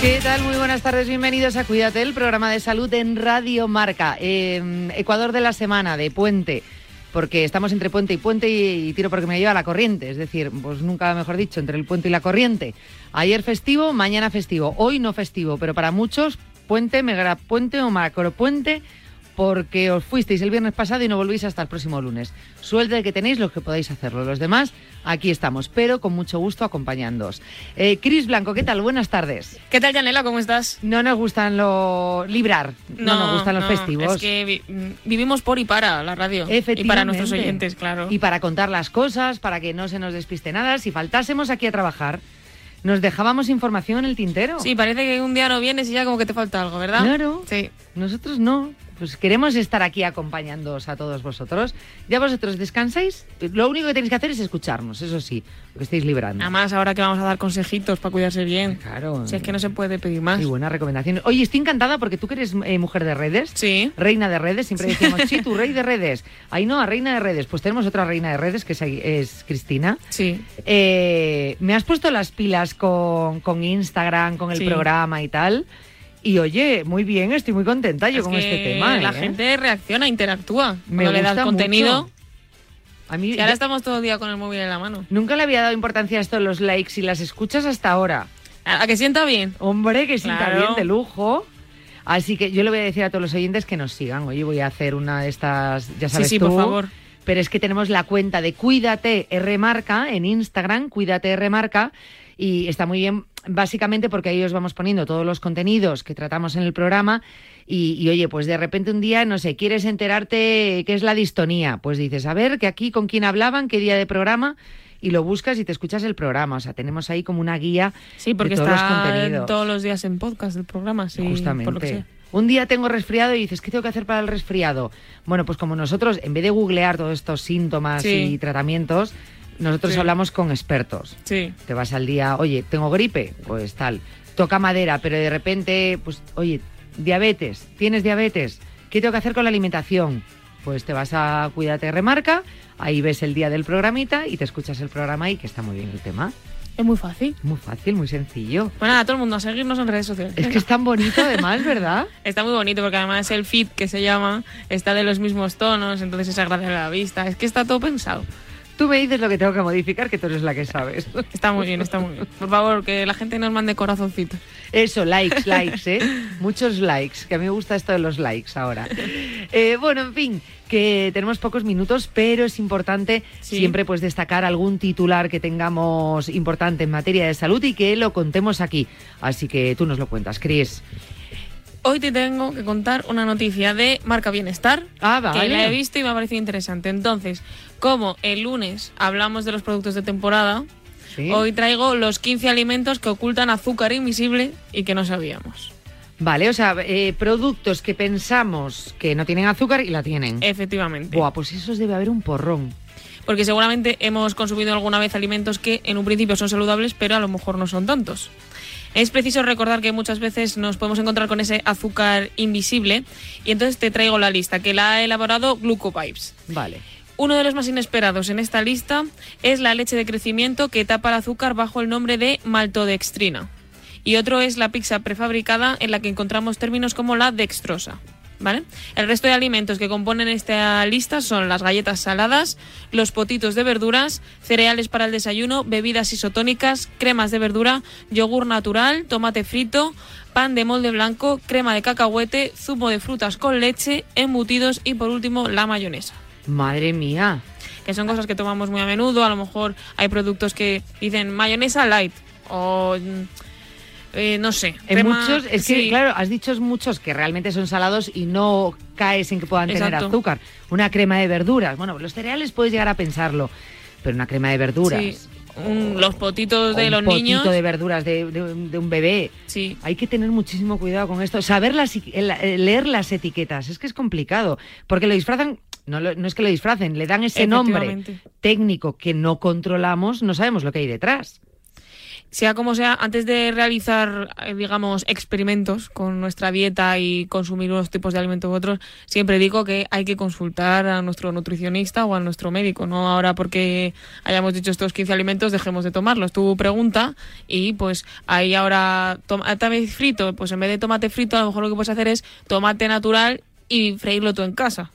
¿Qué tal? Muy buenas tardes, bienvenidos a Cuídate, el programa de salud en Radio Marca. Eh, Ecuador de la semana, de puente, porque estamos entre puente y puente y, y tiro porque me lleva la corriente, es decir, pues nunca mejor dicho, entre el puente y la corriente. Ayer festivo, mañana festivo, hoy no festivo, pero para muchos puente, mega puente o macro puente porque os fuisteis el viernes pasado y no volvéis hasta el próximo lunes. Suerte que tenéis los que podáis hacerlo. Los demás, aquí estamos, pero con mucho gusto acompañándoos. Eh, Cris Blanco, ¿qué tal? Buenas tardes. ¿Qué tal, Janela? ¿Cómo estás? No nos gustan los librar, no, nos gustan los no, festivos. Es que vi- vivimos por y para la radio. Y Efectivamente. para nuestros oyentes, claro. Y para contar las cosas, para que no se nos despiste nada. Si faltásemos aquí a trabajar, nos dejábamos información en el tintero. Sí, parece que un día no vienes y ya como que te falta algo, ¿verdad? Claro. Sí. Nosotros no. Pues queremos estar aquí acompañándoos a todos vosotros. Ya vosotros descansáis. Lo único que tenéis que hacer es escucharnos, eso sí, lo que estáis librando. Además, ahora que vamos a dar consejitos para cuidarse bien. Claro. Si es que no se puede pedir más. Muy buenas recomendaciones. Oye, estoy encantada porque tú que eres eh, mujer de redes. Sí. Reina de redes, siempre decimos, sí, tú rey de redes. Ahí no, a reina de redes. Pues tenemos otra reina de redes que es, es Cristina. Sí. Eh, me has puesto las pilas con, con Instagram, con el Sí. programa y tal. Y oye, muy bien, estoy muy contenta yo Es con este tema. La ¿eh? gente reacciona, interactúa. Me cuando le gusta contenido. mucho. A mí Y ahora estamos todo el día con el móvil en la mano. nunca le había dado importancia a esto de los likes y las escuchas hasta ahora. ¿A a que sienta bien? Hombre, que sienta Claro. bien de lujo. Así que yo le voy a decir a todos los oyentes que nos sigan. Oye, voy a hacer una de estas, ya sabes sí, tú. por favor. Pero es que tenemos la cuenta de Cuídate R Marca en Instagram, Cuídate R Marca, y está muy bien básicamente porque ahí os vamos poniendo todos los contenidos que tratamos en el programa y, y, oye, pues de repente un día, no sé, quieres enterarte qué es la distonía, pues dices, a ver, que aquí con quién hablaban, qué día de programa y lo buscas y te escuchas el programa, o sea, tenemos ahí como una guía Sí, porque de todos los contenidos. todos los días en podcast del programa, sí. Por lo que Justamente. sea. Un día tengo resfriado y dices, ¿qué tengo que hacer para el resfriado? Bueno, pues como nosotros, en vez de googlear todos estos síntomas Sí. y tratamientos, nosotros Sí. hablamos con expertos. Sí. Te vas al día, oye, tengo gripe, pues tal. Toca madera, pero de repente, pues, oye, diabetes, tienes diabetes, ¿qué tengo que hacer con la alimentación? Pues te vas a Cuídate Remarca, ahí ves el día del programita y te escuchas el programa ahí, que está muy bien el tema. Es muy fácil. Muy fácil, muy sencillo. Bueno, nada, todo el mundo a seguirnos en redes sociales. Es que es tan bonito además, ¿verdad? Está muy bonito porque además el feed que se llama está de los mismos tonos, entonces es agradable a la vista. Es que está todo pensado. Tú me dices lo que tengo que modificar, que tú eres la que sabes. Está muy bien, está muy bien. Por favor, que la gente nos mande corazoncitos. Eso, likes, likes, ¿eh? Muchos likes, que a mí me gusta esto de los likes ahora. Eh, bueno, en fin, que tenemos pocos minutos, pero es importante Sí. siempre pues destacar algún titular que tengamos importante en materia de salud y que lo contemos aquí. Así que tú nos lo cuentas, Cris. Hoy te tengo que contar una noticia de Marca Bienestar. Ah, vale. Que la he visto y me ha parecido interesante. Entonces, como el lunes hablamos de los productos de temporada, Sí. hoy traigo los 15 alimentos que ocultan azúcar invisible y que no sabíamos. Vale, o sea, eh, productos que pensamos que no tienen azúcar y la tienen. Efectivamente. Buah, pues esos debe haber un porrón. Porque seguramente hemos consumido alguna vez alimentos que en un principio son saludables, pero a lo mejor no son tantos. Es preciso recordar que muchas veces nos podemos encontrar con ese azúcar invisible y entonces te traigo la lista que la ha elaborado Glucopipes. Vale. Uno de los más inesperados en esta lista es la leche de crecimiento que tapa el azúcar bajo el nombre de maltodextrina. Y otro es la pizza prefabricada en la que encontramos términos como la dextrosa. ¿Vale? El resto de alimentos que componen esta lista son las galletas saladas, los potitos de verduras, cereales para el desayuno, bebidas isotónicas, cremas de verdura, yogur natural, tomate frito, pan de molde blanco, crema de cacahuete, zumo de frutas con leche, embutidos y por último la mayonesa Madre mía. que son cosas que tomamos muy a menudo. A lo mejor hay productos que dicen mayonesa light o mm, eh, no sé. En muchos, es que, sí, claro, has dicho muchos que realmente son salados y no caes en que puedan tener azúcar. Una crema de verduras. Bueno, los cereales puedes llegar a pensarlo, pero una crema de verduras. Sí. los potitos de los niños. de verduras de, un bebé. Sí. Hay que tener muchísimo cuidado con esto. Saber las, leer las etiquetas, es que es complicado. Porque lo disfrazan, no, no es que lo disfracen, le dan ese nombre técnico que no controlamos, no sabemos lo que hay detrás sea como sea, antes de realizar, eh, digamos, experimentos con nuestra dieta y consumir unos tipos de alimentos u otros, siempre digo que hay que consultar a nuestro nutricionista o a nuestro médico. No ahora porque hayamos dicho estos 15 alimentos dejemos de tomarlos. Tu pregunta y pues ahí ahora tomate frito, pues en vez de tomate frito a lo mejor lo que puedes hacer es tomate natural y freírlo tú en casa,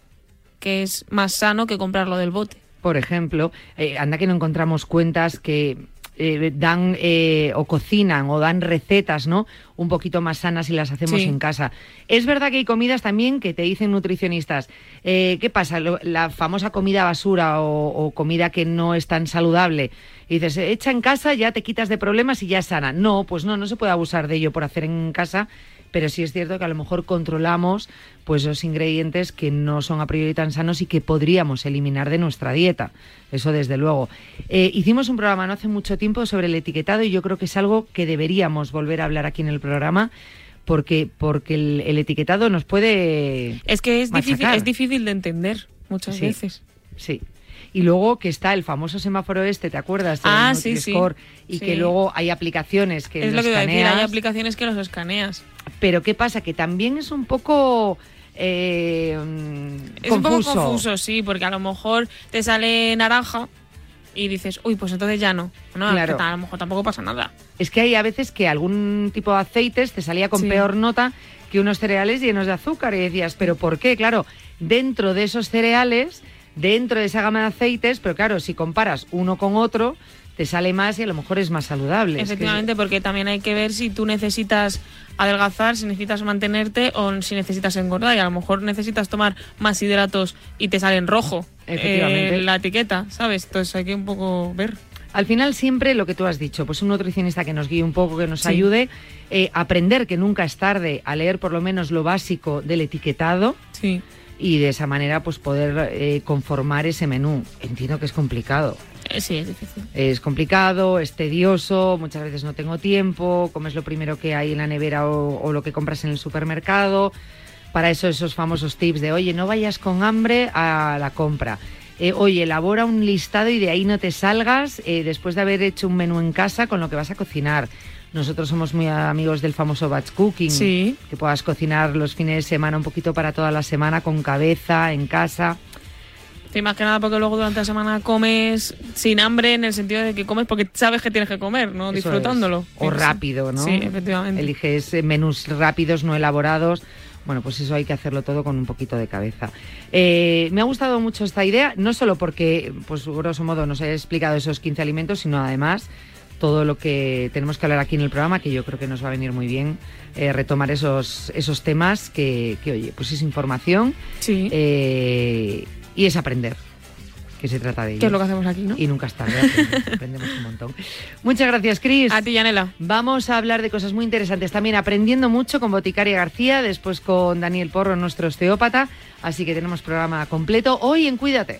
que es más sano que comprarlo del bote. Por ejemplo, eh, anda que no encontramos cuentas que eh, dan eh, o cocinan o dan recetas, ¿no? Un poquito más sanas si las hacemos en casa. Es verdad que hay comidas también que te dicen nutricionistas. Eh, ¿Qué pasa? la famosa comida basura o, comida que no es tan saludable. Y dices, echa en casa, ya te quitas de problemas y ya es sana. No, pues no, no se puede abusar de ello por hacer en casa pero sí es cierto que a lo mejor controlamos pues los ingredientes que no son a priori tan sanos y que podríamos eliminar de nuestra dieta. Eso desde luego. Eh, hicimos un programa no hace mucho tiempo sobre el etiquetado y yo creo que es algo que deberíamos volver a hablar aquí en el programa porque porque el, etiquetado nos puede es que es difícil es difícil de entender muchas veces sí y luego que está el famoso semáforo este, ¿te acuerdas? ah, sí, sí. Y que luego hay aplicaciones que es lo que escaneas. Decir, hay aplicaciones que los escaneas. Pero ¿qué pasa? Que también es un poco... Eh, es un poco confuso, sí, porque a lo mejor te sale naranja y dices, uy, pues entonces ya no. No, claro. a lo mejor tampoco pasa nada. Es que hay a veces que algún tipo de aceites te salía con peor nota que unos cereales llenos de azúcar y decías, ¿pero por qué? Claro, dentro de esos cereales dentro de esa gama de aceites, pero claro, si comparas uno con otro, te sale más y a lo mejor es más saludable. Efectivamente, porque también hay que ver si tú necesitas adelgazar, si necesitas mantenerte o si necesitas engordar. Y a lo mejor necesitas tomar más hidratos y te sale en rojo Efectivamente. Eh, la etiqueta, ¿sabes? Entonces hay que un poco ver. Al final siempre lo que tú has dicho, pues un nutricionista que nos guíe un poco, que nos ayude, eh, aprender que nunca es tarde a leer por lo menos lo básico del etiquetado. Sí y de esa manera pues poder eh, conformar ese menú. Entiendo que es complicado. Eh, sí, es difícil. Es complicado, es tedioso, muchas veces no tengo tiempo, comes lo primero que hay en la nevera o, lo que compras en el supermercado. Para eso esos famosos tips de, oye, no vayas con hambre a la compra. Eh, oye, elabora un listado y de ahí no te salgas después de haber hecho un menú en casa con lo que vas a cocinar. Nosotros somos muy amigos del famoso batch cooking. Sí. Que puedas cocinar los fines de semana un poquito para toda la semana con cabeza, en casa. Sí, más que nada porque luego durante la semana comes sin hambre en el sentido de que comes porque sabes que tienes que comer, ¿no? Disfrutándolo. O rápido, ¿no? Sí, efectivamente. Eliges eh, menús rápidos, no elaborados. Bueno, pues eso hay que hacerlo todo con un poquito de cabeza. Eh, me ha gustado mucho esta idea, no solo porque, pues grosso modo, nos he explicado esos 15 alimentos, sino además todo lo que tenemos que hablar aquí en el programa, que yo creo que nos va a venir muy bien eh, retomar esos, esos temas que, oye, pues es información sí. Eh, y es aprender. Que se trata de ello. Que es lo que hacemos aquí, ¿no? Y nunca es tarde, aprendemos un montón. Muchas gracias, Cris. A ti, Yanela. Vamos a hablar de cosas muy interesantes también, aprendiendo mucho con Boticaria García, después con Daniel Porro, nuestro osteópata. Así que tenemos programa completo hoy en Cuídate.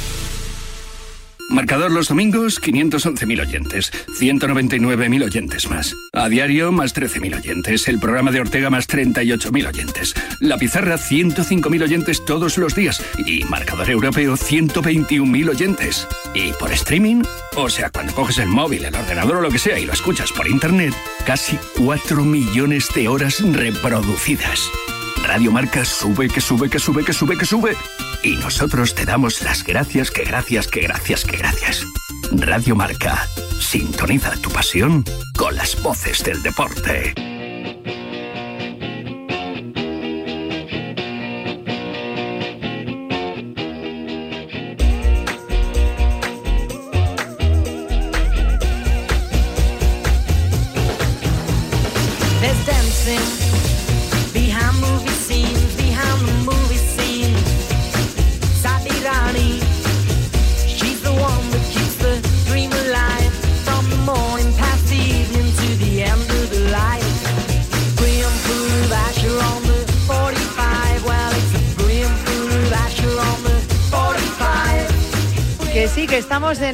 Marcador los domingos, 511.000 oyentes. 199.000 oyentes más. A diario, más 13.000 oyentes. El programa de Ortega, más 38.000 oyentes. La pizarra, 105.000 oyentes todos los días. Y Marcador Europeo, 121.000 oyentes. Y por streaming, o sea, cuando coges el móvil, el ordenador o lo que sea y lo escuchas por internet, casi 4 millones de horas reproducidas. Radio Marca sube, que sube, que sube, que sube, que sube. Y nosotros te damos las gracias, que gracias, que gracias, que gracias. Radio Marca, sintoniza tu pasión con las voces del deporte.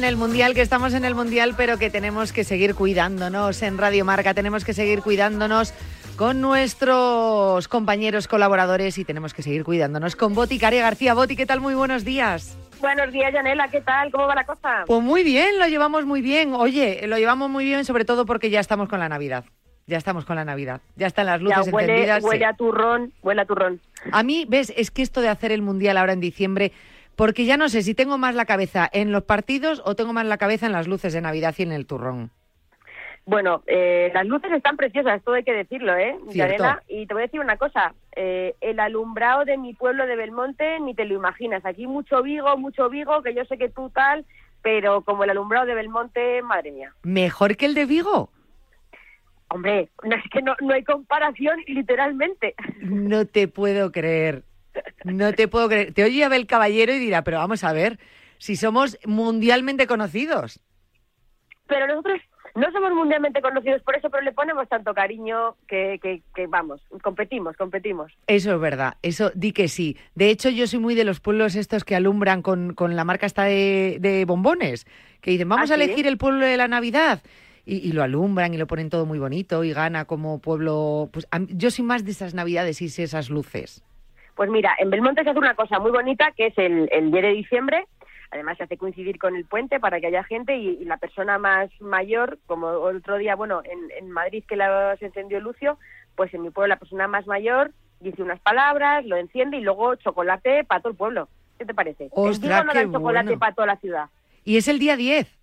El Mundial, que estamos en el Mundial, pero que tenemos que seguir cuidándonos en Radio Marca, tenemos que seguir cuidándonos con nuestros compañeros colaboradores y tenemos que seguir cuidándonos con Boti Caria García. Boti, ¿qué tal? Muy buenos días. Buenos días, Yanela, ¿qué tal? ¿Cómo va la cosa? Pues muy bien, lo llevamos muy bien. Oye, lo llevamos muy bien sobre todo porque ya estamos con la Navidad. Ya estamos con la Navidad. Ya están las luces ya huele, encendidas. Huele a turrón, huele a turrón. A mí, ves, es que esto de hacer el Mundial ahora en diciembre porque ya no sé si tengo más la cabeza en los partidos o tengo más la cabeza en las luces de Navidad y en el turrón. Bueno, eh, las luces están preciosas, esto hay que decirlo, ¿eh? Y te voy a decir una cosa, eh, el alumbrado de mi pueblo de Belmonte ni te lo imaginas. Aquí mucho Vigo, mucho Vigo, que yo sé que tú tal, pero como el alumbrado de Belmonte, madre mía. ¿Mejor que el de Vigo? Hombre, no, es que no, no hay comparación, literalmente. No te puedo creer. No te puedo creer. Te oye Abel Caballero y dirá, pero vamos a ver, si somos mundialmente conocidos. Pero nosotros no somos mundialmente conocidos por eso, pero le ponemos tanto cariño que, que, que, vamos, competimos, competimos. Eso es verdad, eso di que sí. De hecho, yo soy muy de los pueblos estos que alumbran con, con la marca esta de, de, bombones, que dicen, vamos ¿Ah, a sí? elegir el pueblo de la Navidad. Y, y, lo alumbran y lo ponen todo muy bonito y gana como pueblo. Pues a, yo soy más de esas navidades y esas luces. Pues mira, en Belmonte se hace una cosa muy bonita que es el, el 10 de diciembre. Además se hace coincidir con el puente para que haya gente y, y la persona más mayor, como otro día, bueno, en, en Madrid que la, se encendió Lucio, pues en mi pueblo la persona más mayor dice unas palabras, lo enciende y luego chocolate para todo el pueblo. ¿Qué te parece? Ostras, el no qué dan chocolate bueno. para toda la ciudad. Y es el día 10.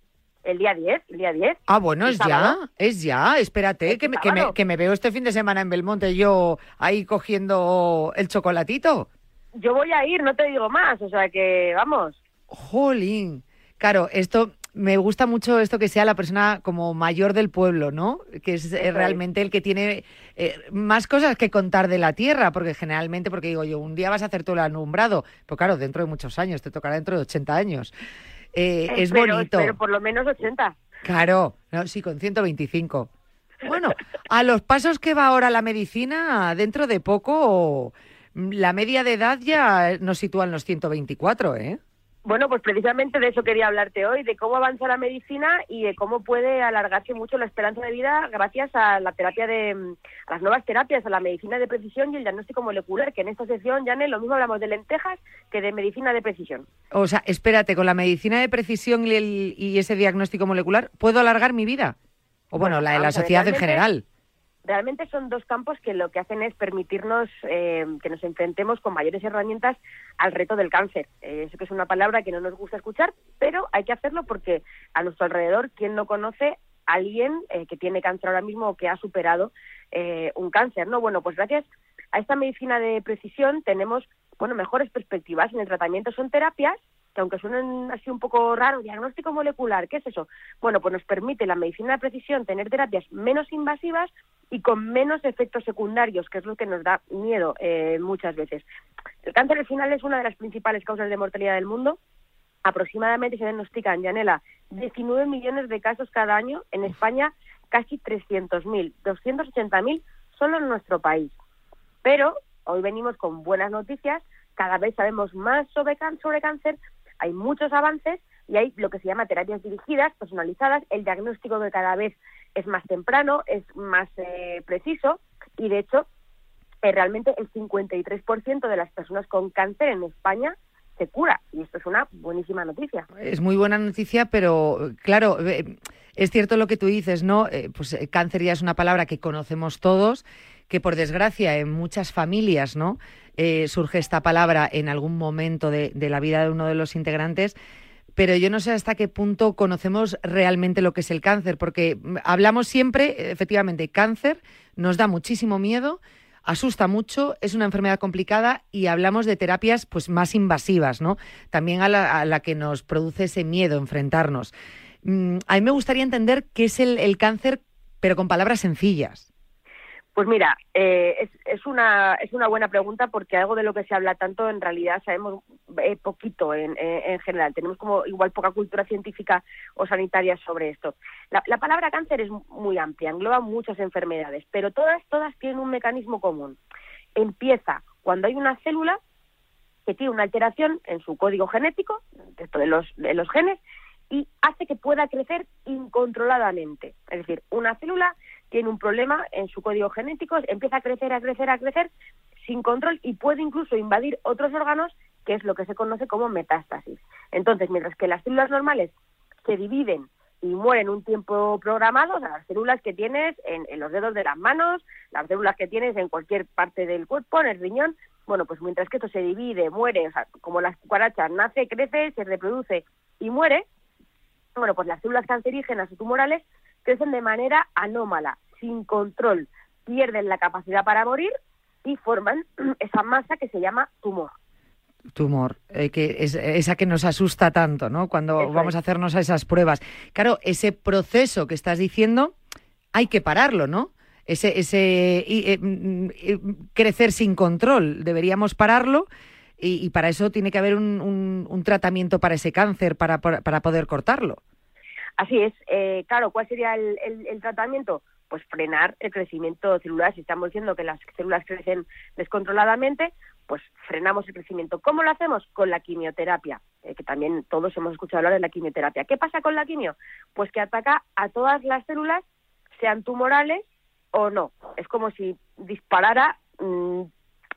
El día 10, el día 10. Ah, bueno, ¿El es sábado? ya, es ya. Espérate, ¿Este que me, que, me, que me veo este fin de semana en Belmonte yo ahí cogiendo el chocolatito. Yo voy a ir, no te digo más, o sea que vamos. Jolín. Claro, esto me gusta mucho esto que sea la persona como mayor del pueblo, ¿no? Que es eh, realmente el que tiene eh, más cosas que contar de la tierra, porque generalmente, porque digo yo, un día vas a hacer todo el alumbrado, pero claro, dentro de muchos años, te tocará dentro de 80 años. Eh, es Espero, bonito. espero por lo menos 80. Claro, no, sí, con 125. Bueno, a los pasos que va ahora la medicina, dentro de poco, mm, la media de edad ya nos sitúa en los 124, ¿eh? Bueno, pues precisamente de eso quería hablarte hoy, de cómo avanza la medicina y de cómo puede alargarse mucho la esperanza de vida gracias a la terapia de, mm, a las nuevas terapias, a la medicina de precisión y el diagnóstico molecular, que en esta sección, Janel, lo mismo hablamos de lentejas que de medicina de precisión. O sea, espérate, con la medicina de precisión y, el- y ese diagnóstico molecular, ¿puedo alargar mi vida? O bueno, Bueno, la de la sociedad en general. Realmente son dos campos que lo que hacen es permitirnos eh, que nos enfrentemos con mayores herramientas al reto del cáncer. Eh, eso que es una palabra que no nos gusta escuchar, pero hay que hacerlo porque a nuestro alrededor, ¿quién no conoce a alguien eh, que tiene cáncer ahora mismo o que ha superado un cáncer? No, bueno, pues gracias a esta medicina de precisión tenemos bueno mejores perspectivas en el tratamiento. Son terapias que aunque suenen así un poco raro, diagnóstico molecular, ¿qué es eso? Bueno, pues nos permite la medicina de precisión tener terapias menos invasivas y con menos efectos secundarios, que es lo que nos da miedo eh, muchas veces. El cáncer al final es una de las principales causas de mortalidad del mundo. Aproximadamente se diagnostican, Yanela, 19 millones de casos cada año. En España, casi 300.000, 280.000 solo en nuestro país. Pero hoy venimos con buenas noticias. Cada vez sabemos más sobre, sobre cáncer, hay muchos avances y hay lo que se llama terapias dirigidas, personalizadas. El diagnóstico que cada vez es más temprano, es más eh, preciso y de hecho eh, realmente el 53% de las personas con cáncer en España se cura y esto es una buenísima noticia. Es muy buena noticia, pero claro, eh, es cierto lo que tú dices, ¿no? Eh, pues eh, cáncer ya es una palabra que conocemos todos, que por desgracia en muchas familias, ¿no? Eh, surge esta palabra en algún momento de, la vida de uno de los integrantes. Pero yo no sé hasta qué punto conocemos realmente lo que es el cáncer, porque hablamos siempre, efectivamente, cáncer nos da muchísimo miedo, asusta mucho, es una enfermedad complicada y hablamos de terapias pues más invasivas, ¿no? También a la, que nos produce ese miedo enfrentarnos. Mm, a mí me gustaría entender qué es el cáncer, pero con palabras sencillas. Pues mira, eh, es, es, una, es una buena pregunta porque algo de lo que se habla tanto en realidad sabemos eh, poquito en, en, en, general. Tenemos como igual poca cultura científica o sanitaria sobre esto. La, la, palabra cáncer es muy amplia, engloba muchas enfermedades, pero todas, todas tienen un mecanismo común. Empieza cuando hay una célula que tiene una alteración en su código genético, de los, de los genes, y hace que pueda crecer incontroladamente. Es decir, una célula tiene un problema en su código genético, empieza a crecer, a crecer, a crecer sin control y puede incluso invadir otros órganos, que es lo que se conoce como metástasis. Entonces, mientras que las células normales se dividen y mueren un tiempo programado, o sea, las células que tienes en, los dedos de las manos, las células que tienes en cualquier parte del cuerpo, en el riñón, bueno, pues mientras que esto se divide, muere, o sea, como las cucarachas, nace, crece, se reproduce y muere, bueno, pues las células cancerígenas y tumorales crecen de manera anómala, sin control, pierden la capacidad para morir y forman esa masa que se llama tumor. Tumor, eh, que es esa que nos asusta tanto, ¿no? Cuando vamos a hacernos a esas pruebas. Claro, ese proceso que estás diciendo hay que pararlo, ¿no? Ese, ese eh, mm, eh, crecer sin control, deberíamos pararlo y, para eso tiene que haber un, un, tratamiento para ese cáncer, para, para, poder cortarlo. Así es. claro, ¿cuál sería el, el tratamiento? Pues frenar el crecimiento celular. Si estamos diciendo que las células crecen descontroladamente, pues frenamos el crecimiento. ¿Cómo lo hacemos? Con la quimioterapia, eh, que también todos hemos escuchado hablar de la quimioterapia. ¿Qué pasa con la quimio? Pues que ataca a todas las células, sean tumorales o no. Es como si disparara mm,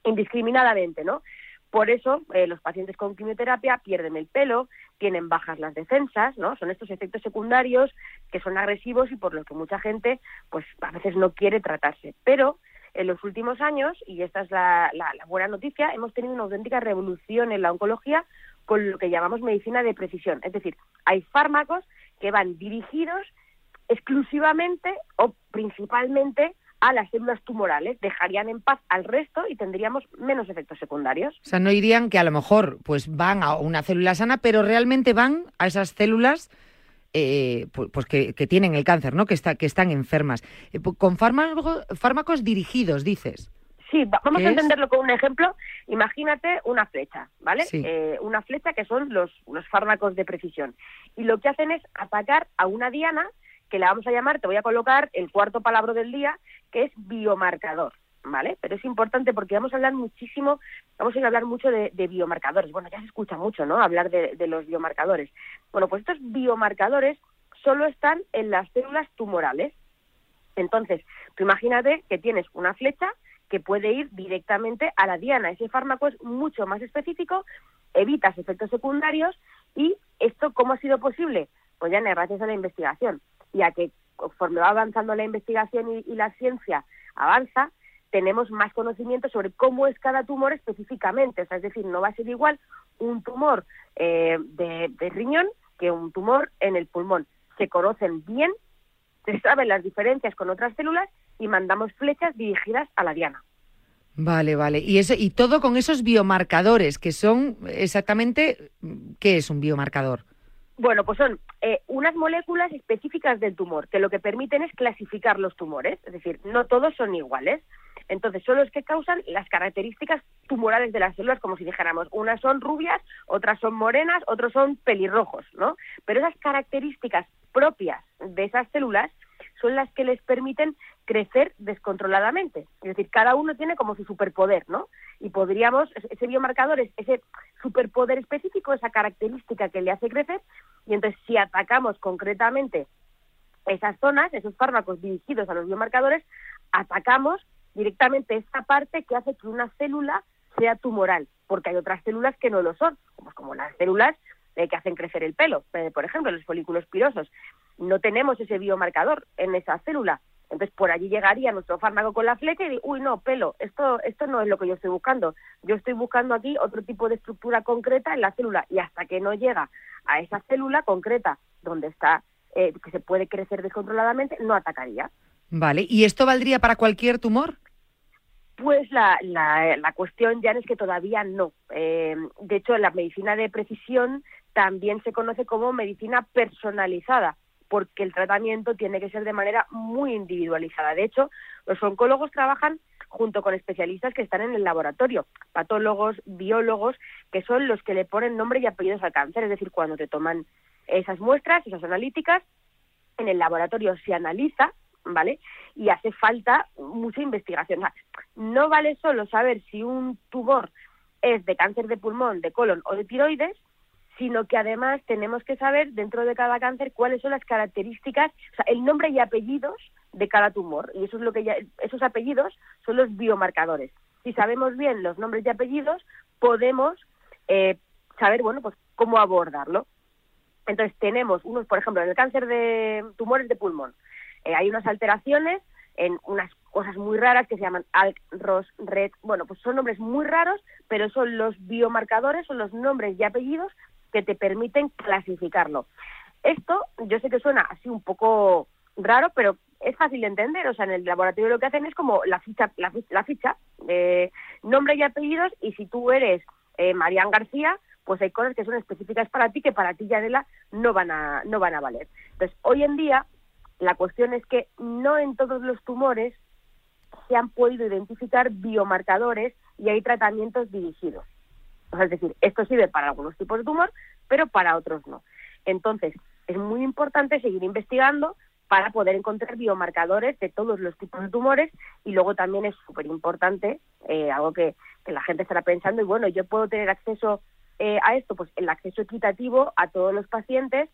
indiscriminadamente, ¿no? Por eso eh, los pacientes con quimioterapia pierden el pelo, tienen bajas las defensas, ¿no? Son estos efectos secundarios que son agresivos y por los que mucha gente, pues a veces no quiere tratarse. Pero en los últimos años, y esta es la, buena noticia, hemos tenido una auténtica revolución en la oncología con lo que llamamos medicina de precisión. Es decir, hay fármacos que van dirigidos exclusivamente o principalmente a las células tumorales, dejarían en paz al resto y tendríamos menos efectos secundarios. O sea, no dirían que a lo mejor pues van a una célula sana, pero realmente van a esas células eh, pues, que, tienen el cáncer, ¿no? Que, está, que están enfermas. Eh, con fármacos, fármacos dirigidos, dices. Sí, vamos a entenderlo con un ejemplo. Imagínate una flecha, ¿vale? Eh, una flecha que son los, los fármacos de precisión. Y lo que hacen es atacar a una diana que la vamos a llamar, te voy a colocar el cuarto palabra del día, que es biomarcador. ¿Vale? Pero es importante porque vamos a hablar muchísimo, vamos a ir a hablar mucho de, biomarcadores. Bueno, ya se escucha mucho, ¿no? Hablar de, de los biomarcadores. Bueno, pues estos biomarcadores solo están en las células tumorales. Entonces, tú imagínate que tienes una flecha que puede ir directamente a la diana. Ese fármaco es mucho más específico, evitas efectos secundarios y esto, ¿cómo ha sido posible? Pues ya gracias a la investigación y a que conforme va avanzando la investigación y, la ciencia avanza, tenemos más conocimiento sobre cómo es cada tumor específicamente. O sea, es decir, no va a ser igual un tumor eh, de, riñón que un tumor en el pulmón. Se conocen bien, se saben las diferencias con otras células y mandamos flechas dirigidas a la diana. Vale, vale. Y, eso, y todo con esos biomarcadores, que son exactamente, ¿qué es un biomarcador? Bueno, pues son eh, unas moléculas específicas del tumor, que lo que permiten es clasificar los tumores, es decir, no todos son iguales. Entonces, son los que causan las características tumorales de las células, como si dijéramos, unas son rubias, otras son morenas, otros son pelirrojos, ¿no? Pero esas características propias de esas células son las que les permiten crecer descontroladamente. Es decir, cada uno tiene como su superpoder, ¿no? Y podríamos, ese biomarcador es ese superpoder específico, esa característica que le hace crecer, y entonces si atacamos concretamente esas zonas, esos fármacos dirigidos a los biomarcadores, atacamos directamente esta parte que hace que una célula sea tumoral, porque hay otras células que no lo son, como, las células eh, que hacen crecer el pelo, eh, por ejemplo, los folículos pirosos. No tenemos ese biomarcador en esa célula, entonces por allí llegaría nuestro fármaco con la flecha y dice, uy, no, pelo, esto, esto no es lo que yo estoy buscando. Yo estoy buscando aquí otro tipo de estructura concreta en la célula y hasta que no llega a esa célula concreta donde está, eh, que se puede crecer descontroladamente, no atacaría. Vale, ¿y esto valdría para cualquier tumor? Pues la, la, la cuestión ya es que todavía no. Eh, de hecho, la medicina de precisión también se conoce como medicina personalizada porque el tratamiento tiene que ser de manera muy individualizada. De hecho, los oncólogos trabajan junto con especialistas que están en el laboratorio, patólogos, biólogos, que son los que le ponen nombre y apellidos al cáncer, es decir, cuando te toman esas muestras, esas analíticas, en el laboratorio se analiza, ¿vale? Y hace falta mucha investigación. no vale solo saber si un tumor es de cáncer de pulmón, de colon o de tiroides, sino que además tenemos que saber dentro de cada cáncer cuáles son las características, o sea, el nombre y apellidos de cada tumor. Y eso es lo que ya, esos apellidos son los biomarcadores. Si sabemos bien los nombres y apellidos, podemos eh, saber, bueno, pues cómo abordarlo. Entonces tenemos unos, por ejemplo, en el cáncer de tumores de pulmón, eh, hay unas alteraciones en unas cosas muy raras que se llaman ALK, ROS, RED. Bueno, pues son nombres muy raros, pero son los biomarcadores, son los nombres y apellidos que te permiten clasificarlo. Esto, yo sé que suena así un poco raro, pero es fácil de entender. O sea, en el laboratorio lo que hacen es como la ficha, la, ficha, de nombre y apellidos, y si tú eres eh, García, pues hay cosas que son específicas para ti que para ti, Yanela, no van a, no van a valer. Entonces, hoy en día, la cuestión es que no en todos los tumores se han podido identificar biomarcadores y hay tratamientos dirigidos. Es decir, esto sirve para algunos tipos de tumor, pero para otros no. Entonces, es muy importante seguir investigando para poder encontrar biomarcadores de todos los tipos de tumores y luego también es súper importante, eh, algo que, que, la gente estará pensando, y bueno, yo puedo tener acceso eh, a esto, pues el acceso equitativo a todos los pacientes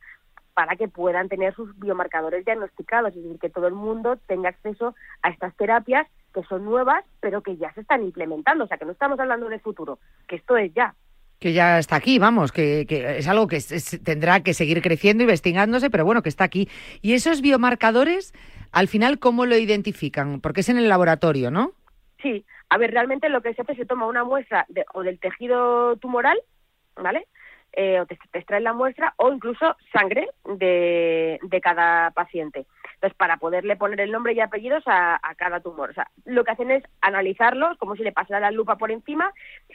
para que puedan tener sus biomarcadores diagnosticados, es decir, que todo el mundo tenga acceso a estas terapias que son nuevas, pero que ya se están implementando, o sea, que no estamos hablando del futuro, que esto es ya. Que ya está aquí, vamos, que, es algo que tendrá que seguir creciendo, investigándose, pero bueno, que está aquí. Y esos biomarcadores, al final, ¿cómo lo identifican? Porque es en el laboratorio, ¿no? Sí, a ver, realmente lo que se hace es se toma una muestra o del tejido tumoral, ¿vale? Eh, o te, extraen la muestra o incluso sangre de, de, cada paciente. Entonces, para poderle poner el nombre y apellidos a, cada tumor. O sea, lo que hacen es analizarlos como si le pasara la lupa por encima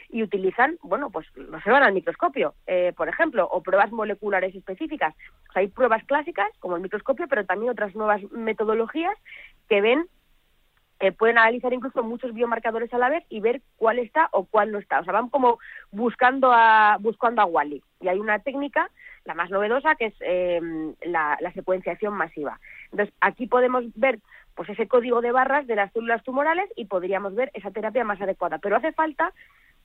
y utilizan, bueno, pues lo van al microscopio, eh, por ejemplo, o pruebas moleculares específicas. Hay pruebas clásicas como el microscopio, pero también otras nuevas metodologías que ven eh, pueden analizar incluso muchos biomarcadores a la vez y ver cuál está o cuál no está. O sea, van como buscando a, buscando a Wally. Y hay una técnica, la más novedosa, que es em, la, secuenciación masiva. Entonces, aquí podemos ver pues ese código de barras de las células tumorales y podríamos ver esa terapia más adecuada. Pero hace falta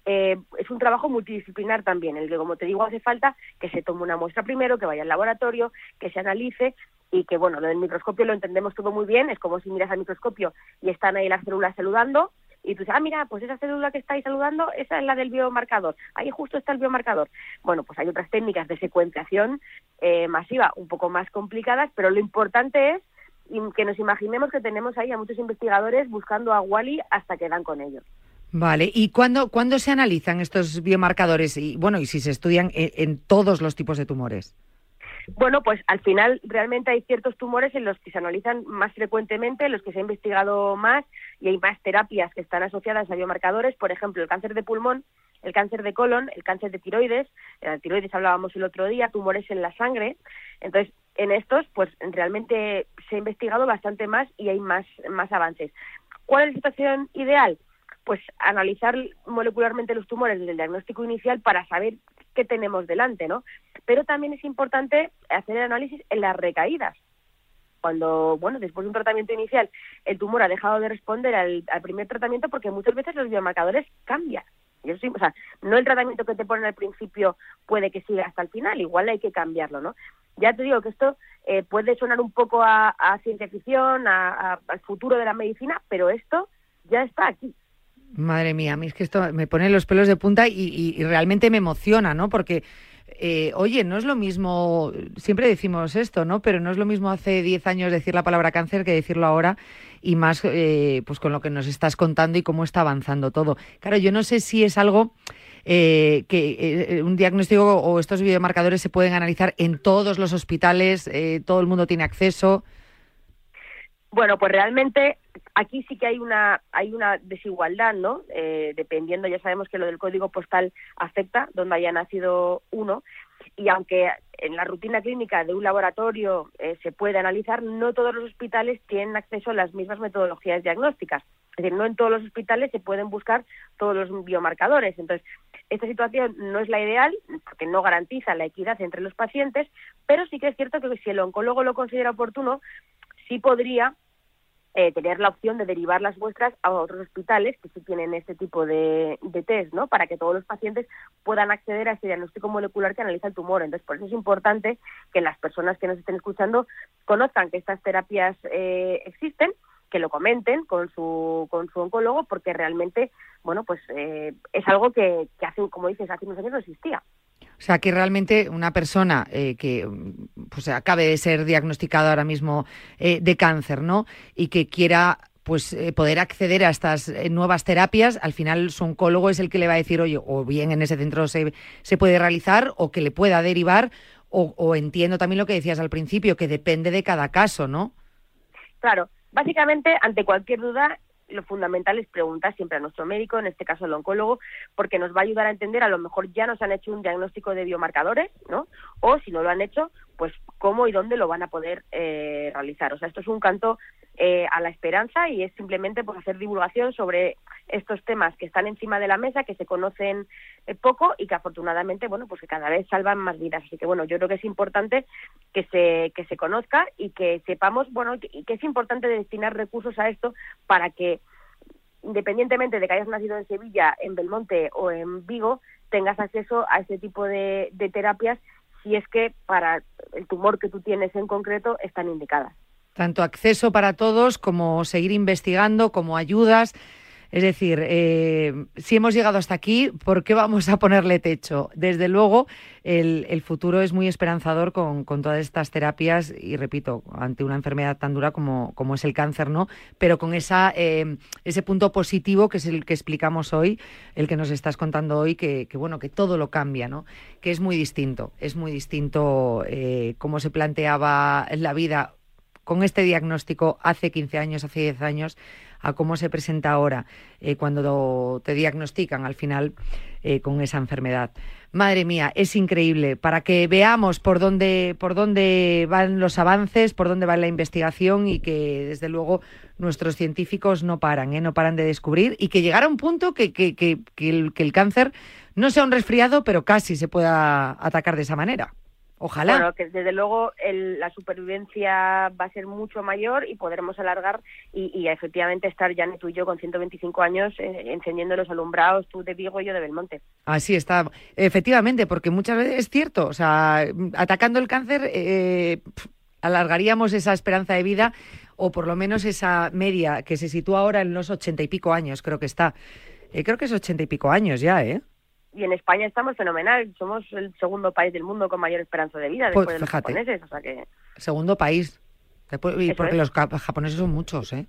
eh, es un trabajo multidisciplinar también, el que, como te digo, hace falta que se tome una muestra primero, que vaya al laboratorio, que se analice y que, bueno, lo del microscopio lo entendemos todo muy bien, es como si miras al microscopio y están ahí las células saludando y tú dices, ah, mira, pues esa célula que estáis saludando, esa es la del biomarcador, ahí justo está el biomarcador. Bueno, pues hay otras técnicas de secuenciación eh, masiva un poco más complicadas, pero lo importante es que nos imaginemos que tenemos ahí a muchos investigadores buscando a Wally hasta que dan con ellos. Vale, ¿y cuándo, cuándo se analizan estos biomarcadores? Y bueno, y si se estudian en todos los tipos de tumores. Bueno, pues al final realmente hay ciertos tumores en los que se analizan más frecuentemente, en los que se ha investigado más y hay más terapias que están asociadas a biomarcadores, por ejemplo, el cáncer de pulmón, el cáncer de colon, el cáncer de tiroides, de tiroides hablábamos el otro día, tumores en la sangre. Entonces, en estos, pues realmente se ha investigado bastante más y hay más, más avances. ¿Cuál es la situación ideal? Pues analizar molecularmente los tumores desde el diagnóstico inicial para saber qué tenemos delante, ¿no? Pero también es importante hacer el análisis en las recaídas. Cuando, bueno, después de un tratamiento inicial, el tumor ha dejado de responder al, primer tratamiento porque muchas veces los biomarcadores cambian. No el tratamiento que te ponen al principio puede que siga hasta el final, igual hay que cambiarlo, ¿no? Ya te digo que esto eh, puede sonar un poco a, ciencia ficción, al futuro de la medicina, pero esto ya está aquí. Madre mía, a mí es que esto me pone los pelos de punta y, realmente me emociona, ¿no? Porque, eh, oye, no es lo mismo, siempre decimos esto, ¿no? Pero no es lo mismo hace 10 años decir la palabra cáncer que decirlo ahora y más eh, pues con lo que nos estás contando y cómo está avanzando todo. Claro, yo no sé si es algo eh, que un diagnóstico o estos biomarcadores se pueden analizar en todos los hospitales, todo el mundo tiene acceso. Bueno, pues realmente aquí sí que hay una hay una desigualdad, ¿no? Eh, dependiendo, ya sabemos que lo del código postal afecta donde haya nacido uno y aunque en la rutina clínica de un laboratorio eh, se puede analizar, no todos los hospitales tienen acceso a las mismas metodologías diagnósticas. Es decir, no en todos los hospitales se pueden buscar todos los biomarcadores. Entonces, esta situación no es la ideal porque no garantiza la equidad entre los pacientes, pero sí que es cierto que si el oncólogo lo considera oportuno, sí podría eh, tener la opción de derivar las muestras a otros hospitales que sí tienen este tipo de, de test, ¿no? Para que todos los pacientes puedan acceder a ese diagnóstico molecular que analiza el tumor. Entonces, por eso es importante que las personas que nos estén escuchando conozcan que estas terapias eh, existen que lo comenten con su con su oncólogo porque realmente bueno pues eh, es algo que, que hace como dices hace unos años no existía o sea, que realmente una persona eh, que pues, acabe de ser diagnosticada ahora mismo eh, de cáncer, ¿no? Y que quiera pues eh, poder acceder a estas nuevas terapias, al final su oncólogo es el que le va a decir, oye, o bien en ese centro se, se puede realizar o que le pueda derivar, o entiendo también lo que decías al principio, que depende de cada caso, ¿no? Claro, básicamente ante cualquier duda lo fundamental es preguntar siempre a nuestro médico, en este caso el oncólogo, porque nos va a ayudar a entender, a lo mejor ya nos han hecho un diagnóstico de biomarcadores, ¿no? O si no lo han hecho, pues cómo y dónde lo van a poder eh, realizar. O sea, esto es un canto eh, a la esperanza y es simplemente pues hacer divulgación sobre estos temas que están encima de la mesa, que se conocen eh, poco y que afortunadamente, bueno, pues que cada vez salvan más vidas. Así que bueno, yo creo que es importante que se que se conozca y que sepamos, bueno, y que es importante destinar recursos a esto para que independientemente de que hayas nacido en Sevilla, en Belmonte o en Vigo, tengas acceso a ese tipo de, de terapias si es que para el tumor que tú tienes en concreto están indicadas. Tanto acceso para todos como seguir investigando, como ayudas. Es decir, eh, si hemos llegado hasta aquí, ¿por qué vamos a ponerle techo? Desde luego, el, futuro es muy esperanzador con, todas estas terapias y, repito, ante una enfermedad tan dura como, es el cáncer, ¿no? Pero con eh, ese punto positivo que es el que explicamos hoy, el que nos estás contando hoy, que, bueno, que todo lo cambia, ¿no? Que es muy distinto, es muy distinto eh, cómo se planteaba la vida con este diagnóstico hace 15 años, hace 10 años, a cómo se presenta ahora eh, cuando te diagnostican al final eh, con esa enfermedad. Madre mía, es increíble para que veamos por dónde, por dónde van los avances, por dónde va la investigación y que desde luego nuestros científicos no paran, ¿eh? no paran de descubrir y que llegara a un punto que, que, que, el, que el cáncer no sea un resfriado, pero casi se pueda atacar de esa manera. Ojalá. Bueno, que desde luego la supervivencia va a ser mucho mayor y podremos alargar y, efectivamente estar ya tú y yo con 125 años eh, encendiendo los alumbrados, tú de Vigo y yo de Belmonte. Así está, efectivamente, porque muchas veces es cierto, o sea, atacando el cáncer eh, alargaríamos esa esperanza de vida o por lo menos esa media que se sitúa ahora en los ochenta y pico años, creo que está. Eh, creo que es ochenta y pico años ya, ¿eh? Y en España estamos fenomenal. Somos el segundo país del mundo con mayor esperanza de vida pues después de los japoneses. O sea que... Segundo país. y porque los japoneses son muchos, ¿eh?